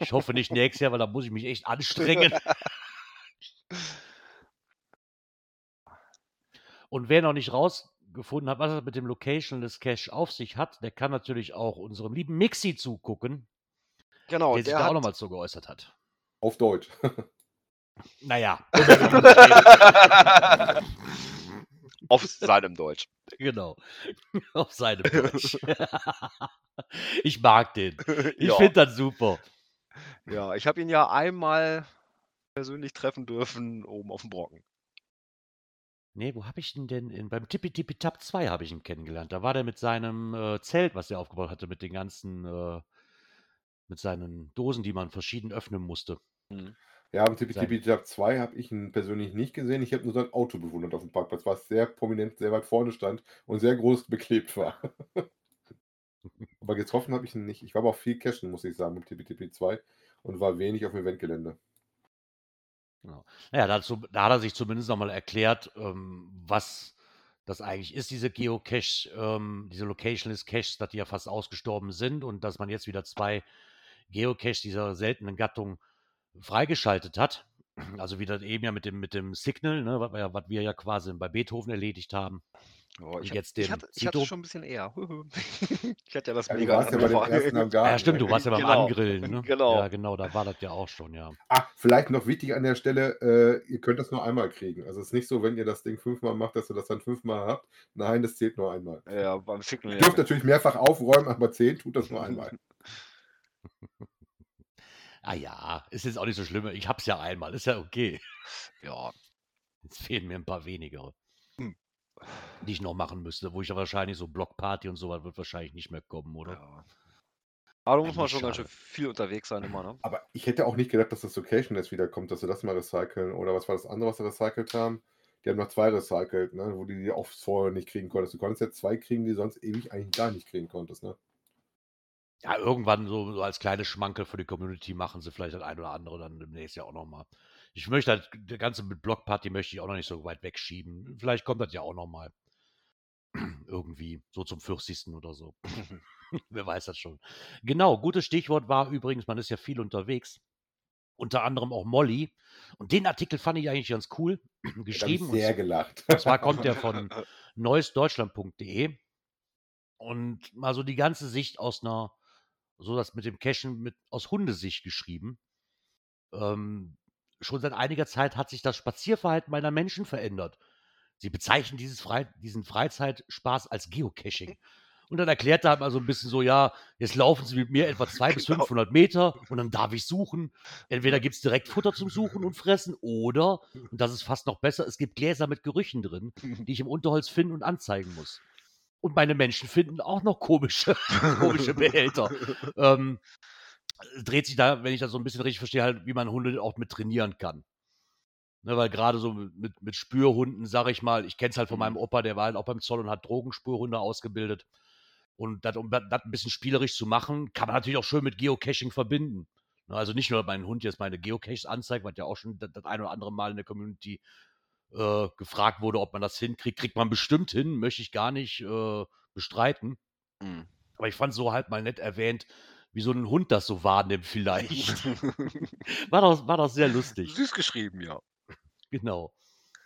ich hoffe nicht nächstes Jahr, weil da muss ich mich echt anstrengen. Und wer noch nicht rausgefunden hat, was es mit dem Location des Cache auf sich hat, der kann natürlich auch unserem lieben Mixi zugucken, Genau, der sich der da auch nochmal zu geäußert hat. Auf Deutsch. Naja, auf seinem Deutsch. genau. Auf seinem Deutsch. ich mag den. Ich ja. finde das super. ja, ich habe ihn ja einmal persönlich treffen dürfen, oben auf dem Brocken. Nee, wo habe ich ihn denn? In, beim Tippi Tippi Tap 2 habe ich ihn kennengelernt. Da war der mit seinem äh, Zelt, was er aufgebaut hatte, mit den ganzen, äh, mit seinen Dosen, die man verschieden öffnen musste. Mhm. Ja, Sein- Tipi Tap 2 habe ich ihn persönlich nicht gesehen. Ich habe nur sein Auto bewundert auf dem Parkplatz, was sehr prominent, sehr weit vorne stand und sehr groß beklebt war. aber getroffen habe ich ihn nicht. Ich war aber auch viel cashen, muss ich sagen, mit Tipi 2 und war wenig auf dem Eventgelände. Naja, dazu, da hat er sich zumindest nochmal erklärt, ähm, was das eigentlich ist, diese Geocache, ähm, diese Locationless Caches, dass die ja fast ausgestorben sind und dass man jetzt wieder zwei Geocaches dieser seltenen Gattung freigeschaltet hat. Also wie das eben ja mit dem, mit dem Signal, ne, was, wir ja, was wir ja quasi bei Beethoven erledigt haben. Ja, Und ich, jetzt hab, ich, den hatte, ich hatte schon ein bisschen eher. ich hatte ja das Ja, du mega warst ja bei dem ersten am Garten. Ja, stimmt, du warst ja beim Genau, Angrillen, ne? genau. Ja, genau, da war das ja auch schon, ja. Ah, vielleicht noch wichtig an der Stelle, äh, ihr könnt das nur einmal kriegen. Also es ist nicht so, wenn ihr das Ding fünfmal macht, dass ihr das dann fünfmal habt. Nein, das zählt nur einmal. Ja, beim Signal. Ihr Ja, dürft natürlich mehrfach aufräumen, aber zehn tut das nur einmal. Ah ja, ist jetzt auch nicht so schlimm. Ich hab's ja einmal, ist ja okay. ja. Jetzt fehlen mir ein paar weniger. die ich noch machen müsste, wo ich ja wahrscheinlich so Blockparty und so was wird wahrscheinlich nicht mehr kommen, oder? Ja. Aber da muss man schon ganz schön viel unterwegs sein immer, ne? Aber ich hätte auch nicht gedacht, dass das Location jetzt wiederkommt, dass sie das mal recyceln. Oder was war das andere, was sie recycelt haben? Die haben noch zwei recycelt, ne? wo du die auch vorher nicht kriegen konntest. Du konntest jetzt zwei kriegen, die du sonst ewig eigentlich gar nicht kriegen konntest. Ne? Ja, irgendwann so, so als kleine Schmankel für die Community machen sie vielleicht das ein oder andere dann demnächst ja auch nochmal. Ich möchte halt, der ganze mit Blockparty möchte ich auch noch nicht so weit wegschieben. Vielleicht kommt das ja auch nochmal. Irgendwie, so zum 40. oder so. Wer weiß das schon. Genau, gutes Stichwort war übrigens, man ist ja viel unterwegs. Unter anderem auch Molly. Und den Artikel fand ich eigentlich ganz cool habe ich geschrieben. Und sehr gelacht. und zwar kommt der von neuesdeutschland.de und mal so die ganze Sicht aus einer, so das mit dem Cashen mit, aus Hundesicht geschrieben. Ähm, schon seit einiger Zeit hat sich das Spazierverhalten meiner Menschen verändert. Sie bezeichnen dieses Frei, diesen Freizeitspaß als Geocaching. Und dann erklärt er halt mal so ein bisschen so, ja, jetzt laufen sie mit mir etwa 200 bis Genau. 500 Meter und dann darf ich suchen. Entweder gibt es direkt Futter zum Suchen und Fressen oder, und das ist fast noch besser, es gibt Gläser mit Gerüchen drin, die ich im Unterholz finden und anzeigen muss. Und meine Menschen finden auch noch komische, komische Behälter. Ähm, dreht sich da, wenn ich das so ein bisschen richtig verstehe, halt, wie man Hunde auch mit trainieren kann. Ne, weil gerade so mit, mit, Spürhunden, sag ich mal, ich kenne es halt von meinem Mhm. Opa, der war halt auch beim Zoll und hat Drogenspürhunde ausgebildet. Und dat, um das ein bisschen spielerisch zu machen, kann man natürlich auch schön mit Geocaching verbinden. Ne, also nicht nur, dass mein Hund jetzt meine Geocaches anzeigt, was ja auch schon das, das ein oder andere Mal in der Community äh, gefragt wurde, ob man das hinkriegt. Kriegt man bestimmt hin, möchte ich gar nicht äh, bestreiten. Mhm. Aber ich fand so halt mal nett erwähnt, wie so ein Hund das so wahrnimmt vielleicht. War doch, war doch sehr lustig. Süß geschrieben, ja. Genau.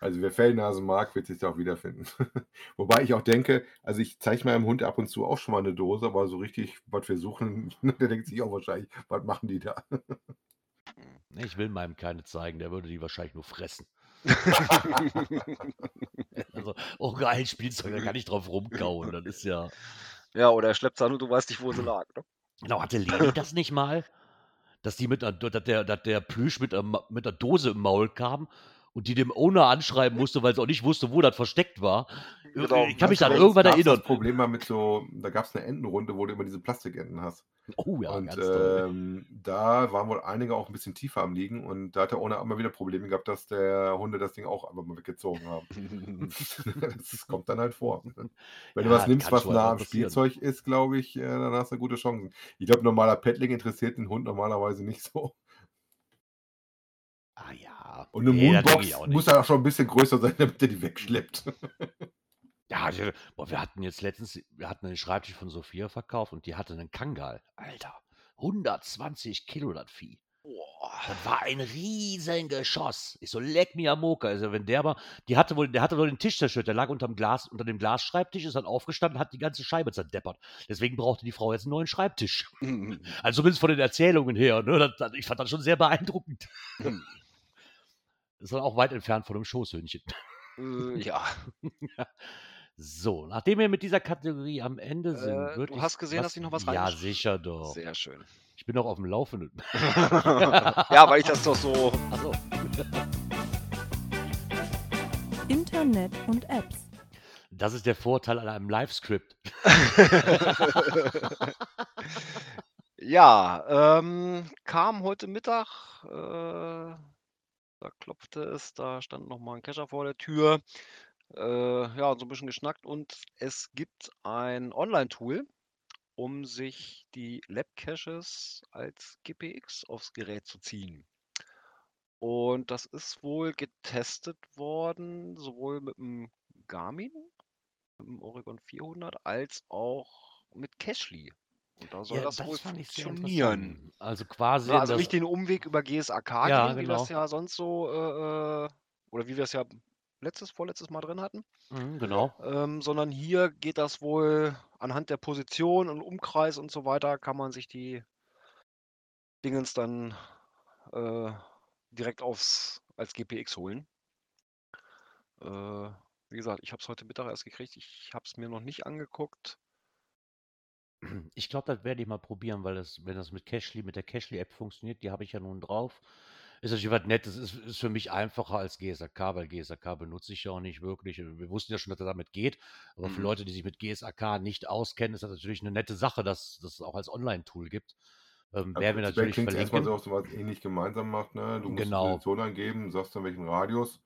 Also wer Fellnasen mag, wird sich da auch wiederfinden. Wobei ich auch denke, also ich zeige meinem Hund ab und zu auch schon mal eine Dose, aber so richtig, was wir suchen, der denkt sich auch wahrscheinlich, was machen die da? Nee, Ich will meinem keine zeigen, der würde die wahrscheinlich nur fressen. Also, oh geil, Spielzeug, da kann ich drauf rumkauen. Das ist ja. ja, oder er schleppt an und du weißt nicht, wo sie lag. Ne? Genau, hatte Leni das nicht mal? Dass die mit einer, dass der, dass der Plüsch mit einer, mit einer Dose im Maul kam und die dem Owner anschreiben musste, weil sie auch nicht wusste, wo das versteckt war. Genau, ich kann mich an irgendwann erinnern. Das Problem war mit so, da gab es eine Entenrunde, wo du immer diese Plastikenten hast. Oh ja, und ganz toll. ähm, da waren wohl einige auch ein bisschen tiefer am Liegen und da hat der Owner immer wieder Probleme gehabt, dass der Hunde das Ding auch einfach mal weggezogen haben. das kommt dann halt vor. Wenn Ja, du was nimmst, was nah am. Spielzeug ist, glaube ich, äh, dann hast du gute Chancen. Ich glaube, normaler Petling interessiert den Hund normalerweise nicht so. Ah ja. Und eine Nee, Moonbox ich auch muss ja auch schon ein bisschen größer sein, damit er die wegschleppt. Ja, die, boah, wir hatten jetzt letztens, wir hatten den Schreibtisch von Sophia verkauft und die hatte einen Kangal. Alter, 120 Kilo das Vieh. Boah. Das war ein riesen Geschoss. Ich so, leck mir am Moker. Also, wenn der war, die hatte wohl, der hatte wohl den Tisch zerstört. Der lag unterm Glas, unter dem Glasschreibtisch, ist dann aufgestanden, hat die ganze Scheibe zerdeppert. Deswegen brauchte die Frau jetzt einen neuen Schreibtisch. Also zumindest von den Erzählungen her. Ne? Das, das, ich fand das schon sehr beeindruckend. Das ist dann auch weit entfernt von einem Schoßhündchen. Äh, ja. So, nachdem wir mit dieser Kategorie am Ende sind, Äh, würde du ich. hast gesehen, dass ich noch was Ja, sicher doch. Sehr schön. Ich bin doch auf dem Laufenden. ja, weil ich das doch so. Achso. Internet und Apps. Das ist der Vorteil an einem Live-Script. ja, ähm, kam heute Mittag, äh, da klopfte es, da stand noch mal ein Kescher vor der Tür. Äh, ja, so ein bisschen geschnackt und es gibt ein Online-Tool, um sich die Lab-Caches als GPX aufs Gerät zu ziehen. Und das ist wohl getestet worden, sowohl mit dem Garmin, mit dem Oregon 400, als auch mit Cashly. Und da soll Ja, das, das wohl funktionieren. Also quasi. Na, also das, nicht den Umweg über GSAK Ja, gehen, wie wir es genau. ja sonst so, äh, äh, oder wie wir es ja letztes, vorletztes Mal drin hatten, Mhm, genau. ähm, sondern hier geht das wohl anhand der Position und Umkreis und so weiter, kann man sich die Dingens dann äh, direkt aufs als GPX holen. Äh, wie gesagt, ich habe es heute Mittag erst gekriegt, ich habe es mir noch nicht angeguckt. Ich glaube, das werde ich mal probieren, weil das, wenn das mit Cashly, mit der Cashly-App funktioniert, die habe ich ja nun drauf. Ist natürlich was Nettes. Ist, ist für mich einfacher als GSAK, weil GSAK benutze ich ja auch nicht wirklich. Wir wussten ja schon, dass er damit geht. Aber für Mhm. Leute, die sich mit GSAK nicht auskennen, ist das natürlich eine nette Sache, dass dass es auch als Online-Tool gibt. Ähm, wir prinzipiell natürlich klingt erstmal so, was ähnlich gemeinsam macht, ne? Du musst die Genau. Position eingeben, sagst dann welchen Radius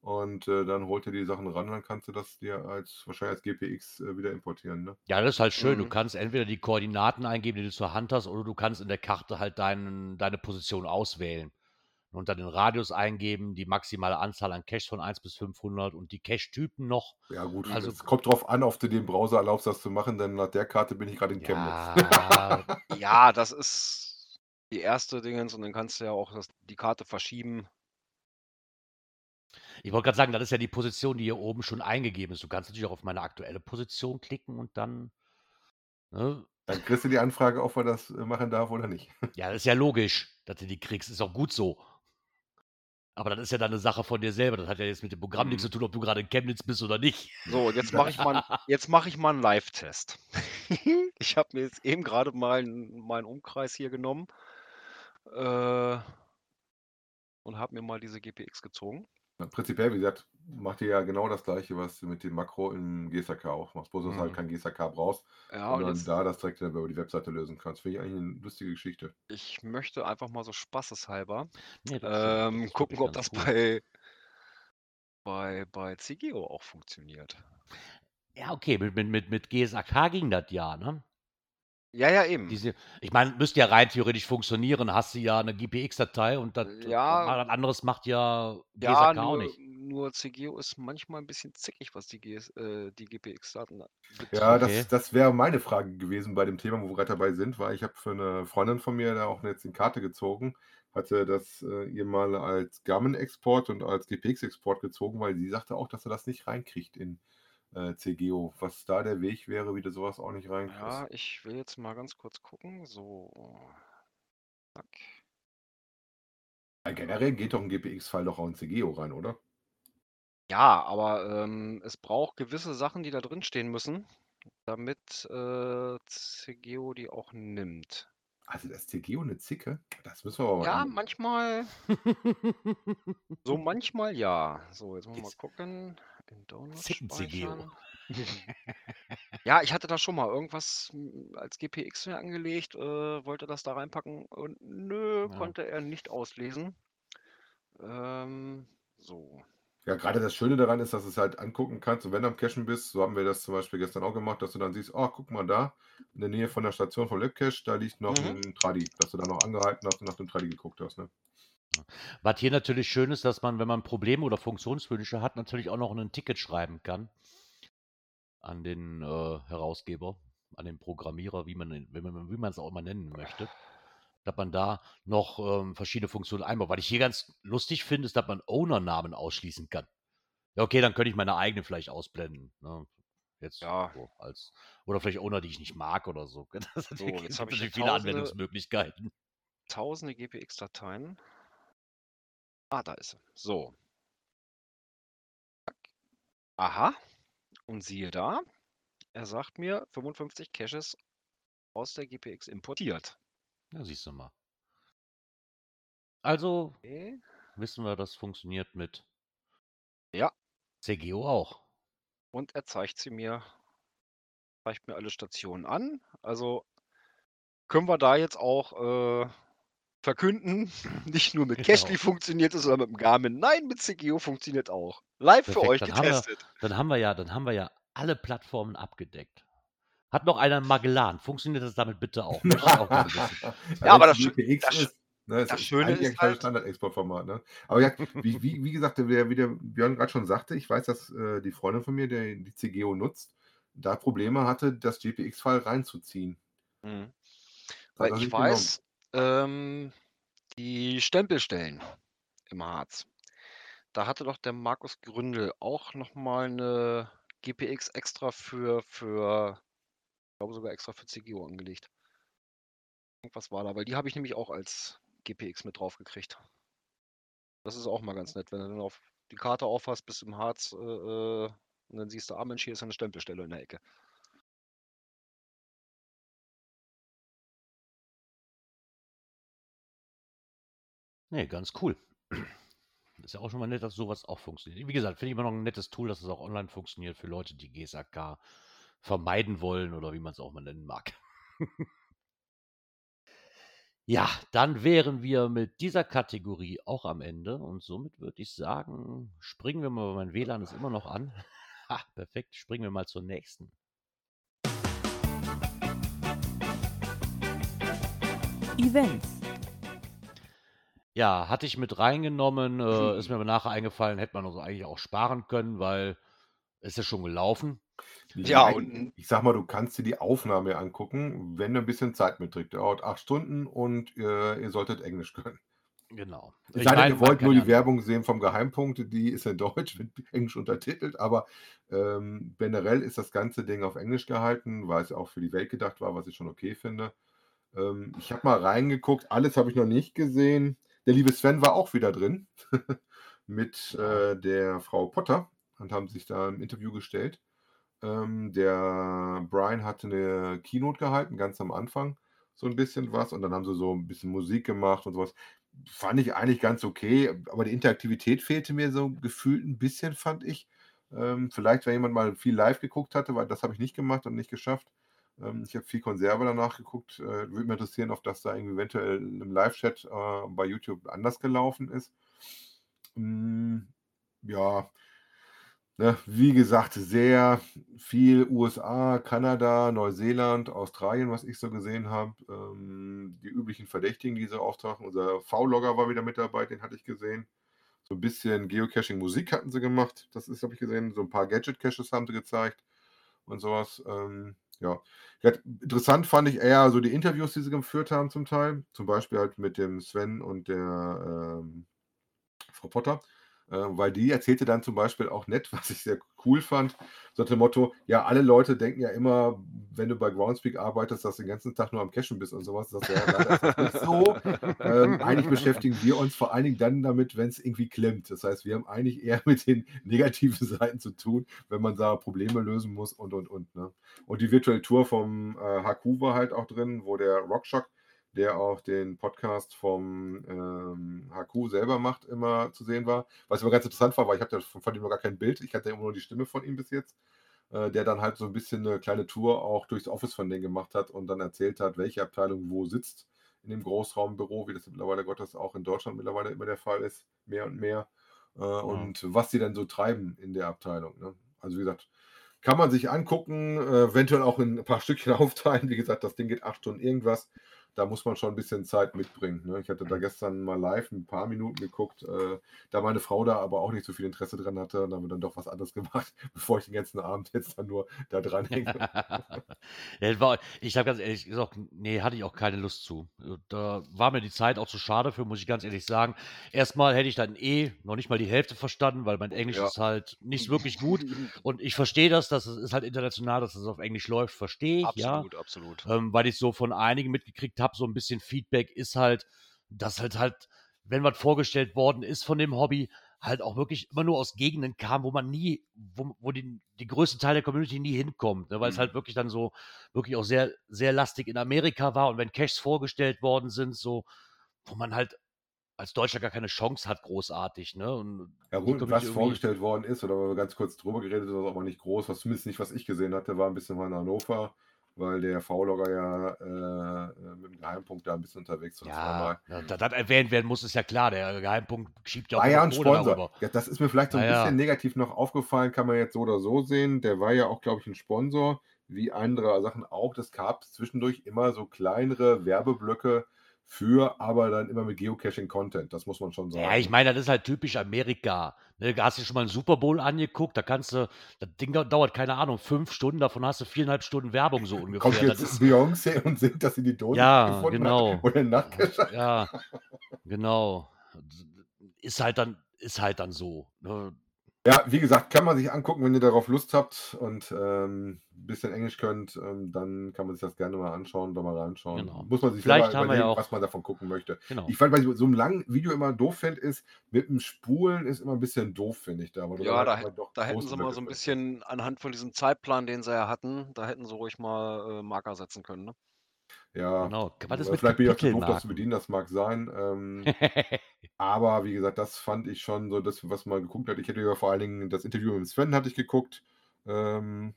und äh, dann holt er die Sachen ran, dann kannst du das dir als wahrscheinlich als GPX äh, wieder importieren, ne? Ja, das ist halt schön. Du Mhm. kannst entweder die Koordinaten eingeben, die du zur Hand hast, oder du kannst in der Karte halt deinen deine Position auswählen und dann den Radius eingeben, die maximale Anzahl an Caches von 1 bis 500 und die Cache-Typen noch. Ja gut, Also es kommt drauf an, ob du dem Browser erlaubst, das zu machen, denn nach der Karte bin ich gerade in Chemnitz. Ja, Ja, das ist die erste Dingens und dann kannst du ja auch das, die Karte verschieben. ich wollte gerade sagen, das ist ja die Position, die hier oben schon eingegeben ist. Du kannst natürlich auch auf meine aktuelle Position klicken und dann ne? Dann kriegst du die Anfrage, ob man das äh, machen darf oder nicht. Ja, das ist ja logisch, dass du die kriegst. Ist auch gut so. Aber das ist ja dann eine Sache von dir selber. Das hat ja jetzt mit dem Programm nichts Mhm. zu tun, ob du gerade in Chemnitz bist oder nicht. So, jetzt mache ich mal, jetzt mache ich mal einen Live-Test. ich habe mir jetzt eben gerade mal meinen Umkreis hier genommen äh, und habe mir mal diese GPX gezogen. Prinzipiell, wie gesagt, macht ihr ja genau das gleiche, was du mit dem Makro im GSAK auch machst. Bloß, dass du halt Mhm. kein GSAK brauchst, Ja, und sondern jetzt, da das direkt über die Webseite lösen kannst. Finde ich eigentlich eine lustige Geschichte. ich möchte einfach mal so spaßeshalber Nee, ähm, ist gucken, ob das cool. bei, bei, bei CGO auch funktioniert. Ja, okay, mit, mit, mit, mit GSAK ging das ja, ne? Ja, ja, eben. Diese, ich meine, müsste ja rein theoretisch funktionieren. Hast du ja eine GPX-Datei und das, Ja. was anderes macht ja Ja, GSAK auch nur, nicht. nur CGO ist manchmal ein bisschen zickig, was die, GS, äh, die GPX-Daten betrifft. Ja, Okay. das, das wäre meine Frage gewesen bei dem Thema, wo wir gerade dabei sind, weil ich habe für eine Freundin von mir da auch jetzt in Karte gezogen, hatte das äh, ihr mal als Garmin-Export und als GPX-Export gezogen, weil sie sagte auch, dass er das nicht reinkriegt in äh, CGO. Was da der Weg wäre, wie du sowas auch nicht reinkriegst. Ja, ich will jetzt mal ganz kurz gucken. So. Zack. Ja, generell geht doch ein GPX-File doch auch in CGO rein, oder? Ja, aber ähm, es braucht gewisse Sachen, die da drin stehen müssen, damit äh, CGO die auch nimmt. Also das CGO eine Zicke? Das müssen wir aber Ja, ändern. manchmal, so manchmal ja. So, jetzt wollen wir mal gucken. In Downloads Zicken-CGO. speichern. Ja, ich hatte da schon mal irgendwas m, als GPX mir angelegt, äh, wollte das da reinpacken und nö, Ja. konnte er nicht auslesen. Ähm, so. Ja, gerade das Schöne daran ist, dass du es halt angucken kannst und wenn du am Cachen bist, so haben wir das zum Beispiel gestern auch gemacht, dass du dann siehst, oh, guck mal da, in der Nähe von der Station von Labcache, da liegt noch Mhm. ein Tradi, dass du dann noch angehalten hast und nach dem Tradi geguckt hast. Ne? Was hier natürlich schön ist, dass man, wenn man Probleme oder Funktionswünsche hat, natürlich auch noch ein Ticket schreiben kann an den äh, Herausgeber, an den Programmierer, wie man wie man wie man es auch immer nennen möchte. Dass man da noch ähm, verschiedene Funktionen einbaut. Was ich hier ganz lustig finde, ist, dass man Owner-Namen ausschließen kann. Ja, okay, dann könnte ich meine eigene vielleicht ausblenden. Ne? Jetzt Ja. so als oder vielleicht Owner, die ich nicht mag oder so. Das So, jetzt habe ich viele Anwendungsmöglichkeiten. Tausende GPX-Dateien. Ah, da ist sie. So. Zack. Aha. Und siehe da, er sagt mir 55 Caches aus der GPX importiert. Ja, siehst du mal. Also Okay. wissen wir, das funktioniert mit Ja. CGO auch. Und er zeigt sie mir, zeigt mir alle Stationen an. Also können wir da jetzt auch äh, verkünden, nicht nur mit Genau. Cashly funktioniert es, sondern mit dem Garmin. Nein, mit CGO funktioniert auch. Live für Perfekt, euch dann haben wir- getestet. Dann haben wir ja, dann haben wir ja alle Plattformen abgedeckt. Hat noch einer Magellan? Funktioniert das damit bitte auch? Auch. Ja, aber das GPX das ist, ne, das ist Schöne ist halt- Standard-Exportformat. Ne? Aber ja, wie, wie, wie gesagt, der, wie der Björn gerade schon sagte, ich weiß, dass äh, die Freundin von mir, der die CGO nutzt, da Probleme hatte, das GPX-File reinzuziehen. Mhm. Das Weil ich weiß, ähm, die Stempelstellen im Harz. Da hatte doch der Markus Gründel auch nochmal eine GPX extra für, für, ich glaube sogar extra für CGO angelegt. Irgendwas war da, weil die habe ich nämlich auch als GPX mit drauf gekriegt. Das ist auch mal ganz nett, wenn du dann auf die Karte aufhast bis im Harz äh, äh, und dann siehst du, ah Mensch, hier ist eine Stempelstelle in der Ecke. Nee, ganz cool. Ist ja auch schon mal nett, dass sowas auch funktioniert. Wie gesagt, finde ich immer noch ein nettes Tool, dass es auch online funktioniert für Leute, die GSAK vermeiden wollen oder wie man es auch mal nennen mag. ja, dann wären wir mit dieser Kategorie auch am Ende und somit würde ich sagen, springen wir mal, mein WLAN ist immer noch an. Ha, perfekt, springen wir mal zur nächsten. Events. Ja, hatte ich mit reingenommen, äh, ist mir aber nachher eingefallen, hätte man uns eigentlich auch sparen können, weil es ist schon gelaufen. Ja, und ich sag mal, du kannst dir die Aufnahme angucken, wenn du ein bisschen Zeit mitträgst. Dauert acht Stunden und äh, ihr solltet Englisch können. Genau. Ich sei denn, ihr wollt nur die Werbung sehen vom Geheimpunkt, die ist in Deutsch mit Englisch untertitelt, aber ähm, generell ist das ganze Ding auf Englisch gehalten, weil es auch für die Welt gedacht war, was ich schon okay finde. Ähm, ich habe mal reingeguckt, alles habe ich noch nicht gesehen. Der liebe Sven war auch wieder drin mit äh, der Frau Potter und haben sich da im Interview gestellt. Ähm, der Brian hatte eine Keynote gehalten, ganz am Anfang, so ein bisschen was. Und dann haben sie so ein bisschen Musik gemacht und sowas. Fand ich eigentlich ganz okay, aber die Interaktivität fehlte mir so gefühlt ein bisschen, fand ich. Ähm, vielleicht, wenn jemand mal viel live geguckt hatte, weil das habe ich nicht gemacht und nicht geschafft. Ähm, ich habe viel Konserve danach geguckt. Äh, würde mich interessieren, ob das da irgendwie eventuell im Live-Chat äh, bei YouTube anders gelaufen ist. Mm, ja, Ne, wie gesagt, sehr viel USA, Kanada, Neuseeland, Australien, was ich so gesehen habe. Ähm, die üblichen Verdächtigen, die so auftauchen. Unser V-Logger war wieder mit dabei, den hatte ich gesehen. So ein bisschen Geocaching-Musik hatten sie gemacht. Das ist, habe ich gesehen. So ein paar Gadget-Caches haben sie gezeigt und sowas. Ähm, ja. Interessant fand ich eher so die Interviews, die sie geführt haben zum Teil. Zum Beispiel halt mit dem Sven und der ähm, Frau Potter. Äh, weil die erzählte dann zum Beispiel auch nett, was ich sehr cool fand, so dem Motto, ja, alle Leute denken ja immer, wenn du bei Groundspeak arbeitest, dass du den ganzen Tag nur am Cashen bist und sowas. Das leider ist das nicht so. Ähm, eigentlich beschäftigen wir uns vor allen Dingen dann damit, wenn es irgendwie klemmt. Das heißt, wir haben eigentlich eher mit den negativen Seiten zu tun, wenn man da Probleme lösen muss und, und, und. Ne? Und die Virtual Tour vom äh, HQ war halt auch drin, wo der Rockshock der auch den Podcast vom ähm, HQ selber macht, immer zu sehen war. Was immer ganz interessant war, weil ich hatte von ihm noch gar kein Bild. Ich hatte immer nur die Stimme von ihm bis jetzt. Äh, der dann halt so ein bisschen eine kleine Tour auch durchs Office von denen gemacht hat und dann erzählt hat, welche Abteilung wo sitzt in dem Großraumbüro, wie das mittlerweile Gottes auch in Deutschland mittlerweile immer der Fall ist, mehr und mehr. Äh, ja. Und was sie dann so treiben in der Abteilung. Ne? Also wie gesagt, kann man sich angucken, äh, eventuell auch in ein paar Stückchen aufteilen. Wie gesagt, das Ding geht acht Stunden irgendwas da muss man schon ein bisschen Zeit mitbringen. Ne? Ich hatte da gestern mal live ein paar Minuten geguckt, äh, da meine Frau da aber auch nicht so viel Interesse dran hatte, dann haben wir dann doch was anderes gemacht, bevor ich den ganzen Abend jetzt dann nur da dran hänge. ja, ich habe ganz ehrlich gesagt, nee, hatte ich auch keine Lust zu. Da war mir die Zeit auch zu schade für, muss ich ganz ehrlich sagen. Erstmal hätte ich dann eh noch nicht mal die Hälfte verstanden, weil mein Englisch ja. ist halt nicht wirklich gut. Und ich verstehe das, dass es ist halt international, dass es auf Englisch läuft, verstehe ich. Absolut, ja. absolut. Ähm, weil ich so von einigen mitgekriegt habe, so ein bisschen Feedback ist halt, dass halt halt, wenn was vorgestellt worden ist von dem Hobby, halt auch wirklich immer nur aus Gegenden kam, wo man nie, wo, wo die, die größte Teil der Community nie hinkommt, ne? weil mhm. es halt wirklich dann so, wirklich auch sehr, sehr lastig in Amerika war und wenn Caches vorgestellt worden sind, so, wo man halt als Deutscher gar keine Chance hat, großartig. Ne? Und ja gut, was vorgestellt worden ist, oder ganz kurz drüber geredet, ist aber nicht groß, was zumindest nicht, was ich gesehen hatte, war ein bisschen mal in Hannover, weil der V-Logger ja äh, mit dem Geheimpunkt da ein bisschen unterwegs war. Ja, da das erwähnt werden muss, ist ja klar. Der Geheimpunkt schiebt ja auch ah, ja, ein Sponsor. Ja, das ist mir vielleicht so ein ah, bisschen ja. negativ noch aufgefallen, kann man jetzt so oder so sehen. Der war ja auch, glaube ich, ein Sponsor, wie andere Sachen auch. Das gab zwischendurch immer so kleinere Werbeblöcke für, aber dann immer mit Geocaching-Content. Das muss man schon sagen. Ja, ich meine, das ist halt typisch Amerika. Ne, hast du schon mal einen Super Bowl angeguckt? Da kannst du, das Ding dauert, keine Ahnung, fünf Stunden, davon hast du viereinhalb Stunden Werbung so ungefähr. Kommt jetzt das ist, Beyoncé und singt, dass sie die Dose ja, gefunden genau. hat. Oder Nachtcacher. Ja, genau. Ist halt dann, ist halt dann so. Ne? Ja, wie gesagt, kann man sich angucken, wenn ihr darauf Lust habt und ähm, ein bisschen Englisch könnt, ähm, dann kann man sich das gerne mal anschauen, da mal reinschauen. Genau. Muss man sich Vielleicht selber ja überlegen, auch, was man davon gucken möchte. genau. Ich fand, was ich so einem langen Video immer doof finde, ist, mit dem Spulen ist immer ein bisschen doof, finde ich da. du Ja, da, hätt- da hätten sie mal so ein bisschen anhand von diesem Zeitplan, den sie ja hatten, da hätten sie ruhig mal äh, Marker setzen können. Ne? Ja, Genau. Was ist äh, mit vielleicht bin ich auch zu doof, das zu bedienen, das mag sein. Ähm, aber wie gesagt, das fand ich schon so das, was man geguckt hat. Ich hätte ja vor allen Dingen das Interview mit Sven hatte ich geguckt, ähm,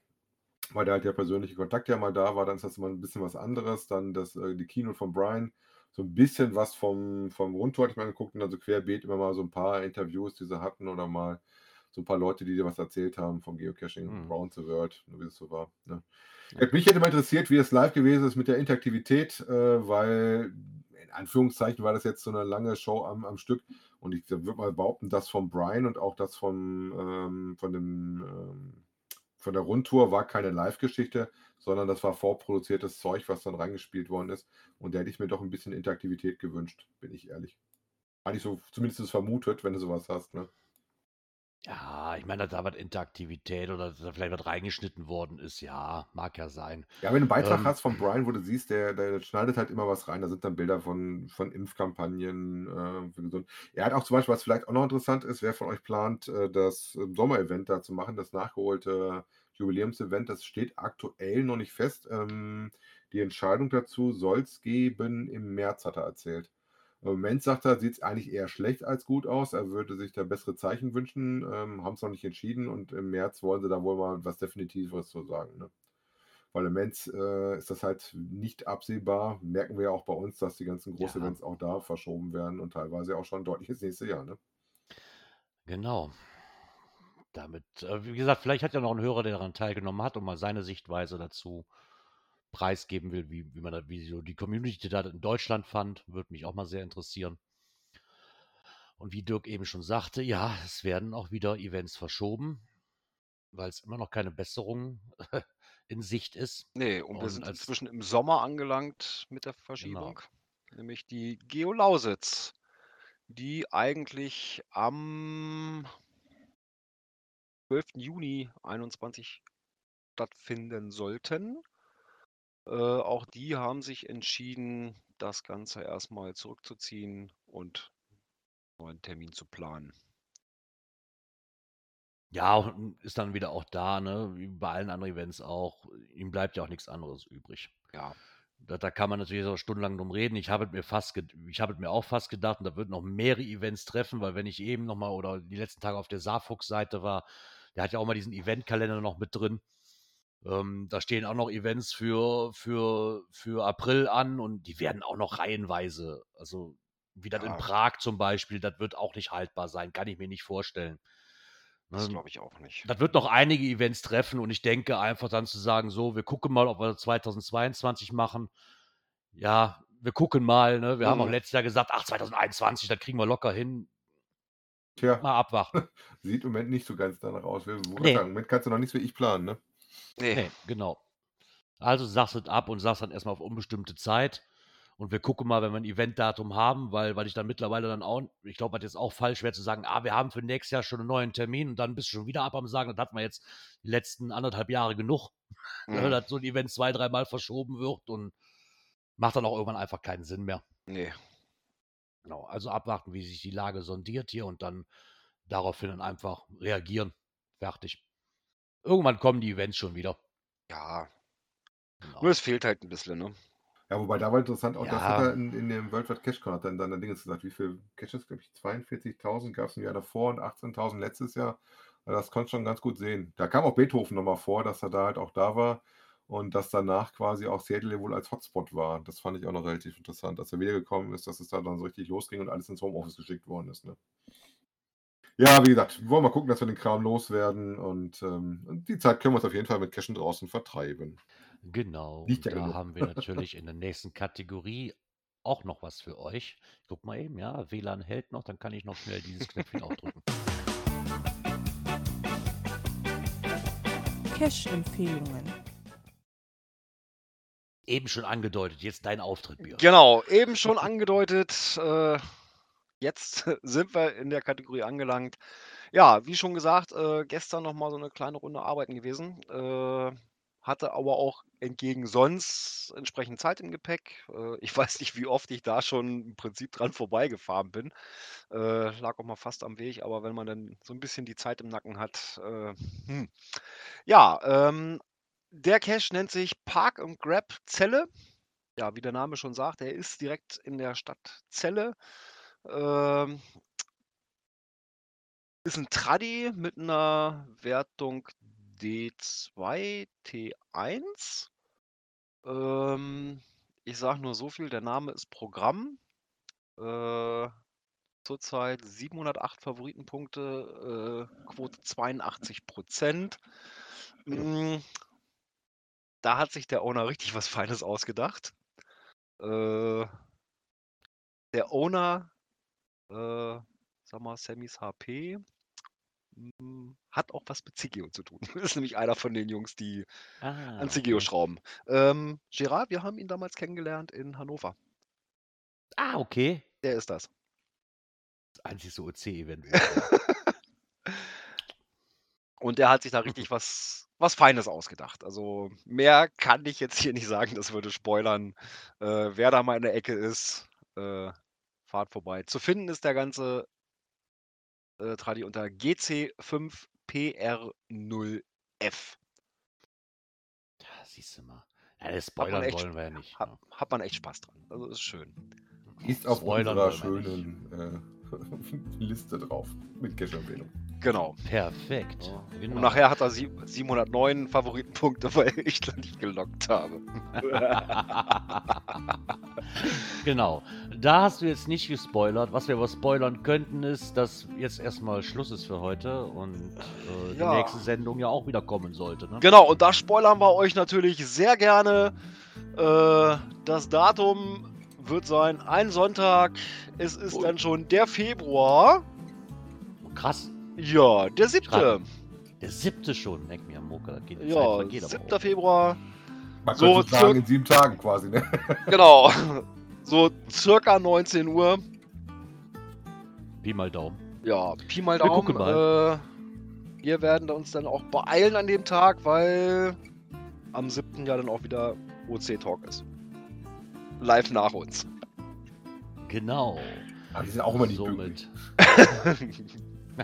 weil da halt der persönliche Kontakt ja mal da war. Dann ist das immer ein bisschen was anderes. Dann das, äh, die Keynote von Brian, so ein bisschen was vom, vom Rundtour hatte ich mal geguckt und dann so querbeet immer mal so ein paar Interviews, die sie hatten oder mal so ein paar Leute, die dir was erzählt haben vom Geocaching Mhm. around the world, wie es so war. Ne? Ja. Mich hätte mal interessiert, wie es live gewesen ist mit der Interaktivität, äh, weil in Anführungszeichen war das jetzt so eine lange Show am, am Stück und ich würde mal behaupten, das von Brian und auch das von, ähm, von, dem, ähm, von der Rundtour war keine Live-Geschichte, sondern das war vorproduziertes Zeug, was dann reingespielt worden ist und da hätte ich mir doch ein bisschen Interaktivität gewünscht, bin ich ehrlich. Hatte ich so zumindest vermutet, wenn du sowas hast. Ne? Ja, ich meine, dass da was Interaktivität oder dass da vielleicht was reingeschnitten worden ist, ja, mag ja sein. Ja, wenn du einen Beitrag Ähm, hast von Brian, wo du siehst, der, der schneidet halt immer was rein. Da sind dann Bilder von, von Impfkampagnen äh, für gesund. Er hat auch zum Beispiel, was vielleicht auch noch interessant ist, wer von euch plant, äh, das Sommerevent da zu machen, das nachgeholte Jubiläumsevent, das steht aktuell noch nicht fest. Ähm, die Entscheidung dazu soll es geben im März, hat er erzählt. Im Moment sagt er, sieht es eigentlich eher schlecht als gut aus. Er würde sich da bessere Zeichen wünschen, ähm, haben es noch nicht entschieden und im März wollen sie da wohl mal was Definitives zu sagen. Ne? Weil im Moment äh, ist das halt nicht absehbar. Merken wir ja auch bei uns, dass die ganzen Ja. Großevents auch da verschoben werden und teilweise auch schon deutlich ins nächste Jahr. Ne? Genau. Damit, äh, wie gesagt, vielleicht hat ja noch ein Hörer, der daran teilgenommen hat und mal seine Sichtweise dazu preisgeben will, wie, wie man da, wie so die Community da in Deutschland fand, würde mich auch mal sehr interessieren. Und wie Dirk eben schon sagte, ja, es werden auch wieder Events verschoben, weil es immer noch keine Besserung in Sicht ist. Nee, und wir Und sind als- inzwischen im Sommer angelangt mit der Verschiebung. Nämlich die Geolausitz, die eigentlich am 12. Juni 21 stattfinden sollten. Äh, auch die haben sich entschieden, das Ganze erstmal zurückzuziehen und einen neuen Termin zu planen. Ja, und ist dann wieder auch da, ne? Wie bei allen anderen Events auch. Ihm bleibt ja auch nichts anderes übrig. Ja, Da, da kann man natürlich so stundenlang drum reden. Ich habe es mir fast, ich habe mir auch fast gedacht, und da wird noch mehrere Events treffen, weil wenn ich eben noch mal oder die letzten Tage auf der Saarfuchs-Seite war, der hat ja auch mal diesen Eventkalender noch mit drin. Ähm, da stehen auch noch Events für, für, für April an und die werden auch noch reihenweise. Also wie das in Ja. Prag zum Beispiel, das wird auch nicht haltbar sein, kann ich mir nicht vorstellen. das Ne? glaube ich auch nicht. Das wird noch einige Events treffen und ich denke einfach dann zu sagen, so, wir gucken mal, ob wir 2022 machen. Ja, wir gucken mal, ne? Wir haben auch Mhm. letztes Jahr gesagt, ach, 2021, das kriegen wir locker hin. Tja, Mal abwarten. sieht im Moment nicht so ganz danach aus. Wir, nee. sagen, Im Moment kannst du noch nichts wie ich planen. Ne? Nee, Nee, genau. Also sagst es ab und sagst dann erstmal auf unbestimmte Zeit. Und wir gucken mal, wenn wir ein Eventdatum haben, weil, weil ich dann mittlerweile dann auch, ich glaube, das ist auch falsch schwer zu sagen, ah, wir haben für nächstes Jahr schon einen neuen Termin und dann bist du schon wieder ab am Sagen, das hatten wir jetzt die letzten anderthalb Jahre genug. Mhm. dass so ein Event zwei, dreimal verschoben wird und macht dann auch irgendwann einfach keinen Sinn mehr. nee. Genau. Also abwarten, wie sich die Lage sondiert hier und dann daraufhin dann einfach reagieren. Fertig. Irgendwann kommen die Events schon wieder. Ja, Genau. nur es fehlt halt ein bisschen, ne? Ja, wobei da war interessant, auch das Ja. hat er in, in dem World Wide Cache Con hat dann dann Dinges gesagt, wie viele Caches, glaube ich, 42.000 gab es im Jahr davor und 18.000 letztes Jahr. Also das konnte schon ganz gut sehen. Da kam auch Beethoven nochmal vor, dass er da halt auch da war und dass danach quasi auch Seattle wohl als Hotspot war. Das fand ich auch noch relativ interessant, dass er wiedergekommen ist, dass es da dann so richtig losging und alles ins Homeoffice geschickt worden ist. Ne? Ja, wie gesagt, wir wollen mal gucken, dass wir den Kram loswerden und, ähm, die Zeit können wir uns auf jeden Fall mit Cachen draußen vertreiben. Genau. Ja da genug. haben wir natürlich in der nächsten Kategorie auch noch was für euch. Ich guck mal eben, ja, WLAN hält noch, dann kann ich noch schnell dieses Knöpfchen auch drücken. Cash-Empfehlungen. Eben schon angedeutet, jetzt dein Auftritt, Björn. Genau, eben schon angedeutet. Äh, jetzt sind wir in der Kategorie angelangt. Ja, wie schon gesagt, äh, gestern noch mal so eine kleine Runde arbeiten gewesen. Äh, hatte aber auch entgegen sonst entsprechend Zeit im Gepäck. Äh, ich weiß nicht, wie oft ich da schon im Prinzip dran vorbeigefahren bin. Äh, lag auch mal fast am Weg, aber wenn man dann so ein bisschen die Zeit im Nacken hat. Äh, hm. Ja, ähm, der Cache nennt sich Park and Grab Zelle. ja, wie der Name schon sagt, er ist direkt in der Stadt Celle. Ähm, ist ein Traddy mit einer Wertung D2, T1. Ähm, ich sage nur so viel, der Name ist Programm. Äh, zurzeit 708 Favoritenpunkte, äh, Quote 82 Prozent. Mm, da hat sich der Owner richtig was Feines ausgedacht. Äh, der Owner, äh, sag mal, Sammys HP, mm, hat auch was mit Zigeo zu tun. ist nämlich einer von den Jungs, die Ah, an Zigeo okay. schrauben. Ähm, Gerard, wir haben ihn damals kennengelernt in Hannover. Ah, okay. Der ist das. Das einzige OC-Event. Und der hat sich da richtig was, was Feines ausgedacht. Also mehr kann ich jetzt hier nicht sagen, das würde spoilern. Äh, wer da mal in der Ecke ist, äh, fahrt vorbei. Zu finden ist der ganze äh, Tradi unter GC5PR0F. Ja, siehst du mal. Ja, das spoilern echt- wollen wir ja nicht. Hat, ne? hat man echt Spaß dran. Also ist schön. Ist auf Spoilern unserer schönen äh, Liste drauf. Mit Cash-Empfehlung. Genau. Perfekt. Ja. Genau. Und nachher hat er sie- 709 Favoritenpunkte, weil ich da nicht gelockt habe. genau. Da hast du jetzt nicht gespoilert. Was wir aber spoilern könnten, ist, dass jetzt erstmal Schluss ist für heute und äh, Ja. die nächste Sendung ja auch wieder kommen sollte. Ne? Genau, und da spoilern wir euch natürlich sehr gerne. Äh, das Datum wird sein ein Sonntag. Es ist Ui. dann schon der Februar. Krass. Ja, der siebte. Der siebte schon. Leck mir am Zeit Ja, aber 7. auch. Februar. Man So, könnte sagen, in sieben Tagen quasi, ne? Genau. So circa 19 Uhr. Pi mal Daumen. Ja, Pi mal Wir Daumen. gucken mal. Äh, wir werden uns dann auch beeilen an dem Tag, weil am 7. ja dann auch wieder OC-Talk ist. Live nach uns. Genau. Aber die sind auch immer nicht. Somit.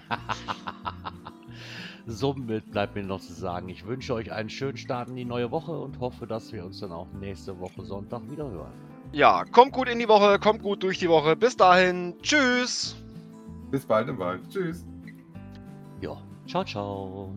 Somit bleibt mir noch zu sagen, ich wünsche euch einen schönen Start in die neue Woche und hoffe, dass wir uns dann auch nächste Woche Sonntag wieder hören. Ja, kommt gut in die Woche, kommt gut durch die Woche. Bis dahin, tschüss. Bis bald im Wald. Tschüss. Ja, ciao, ciao.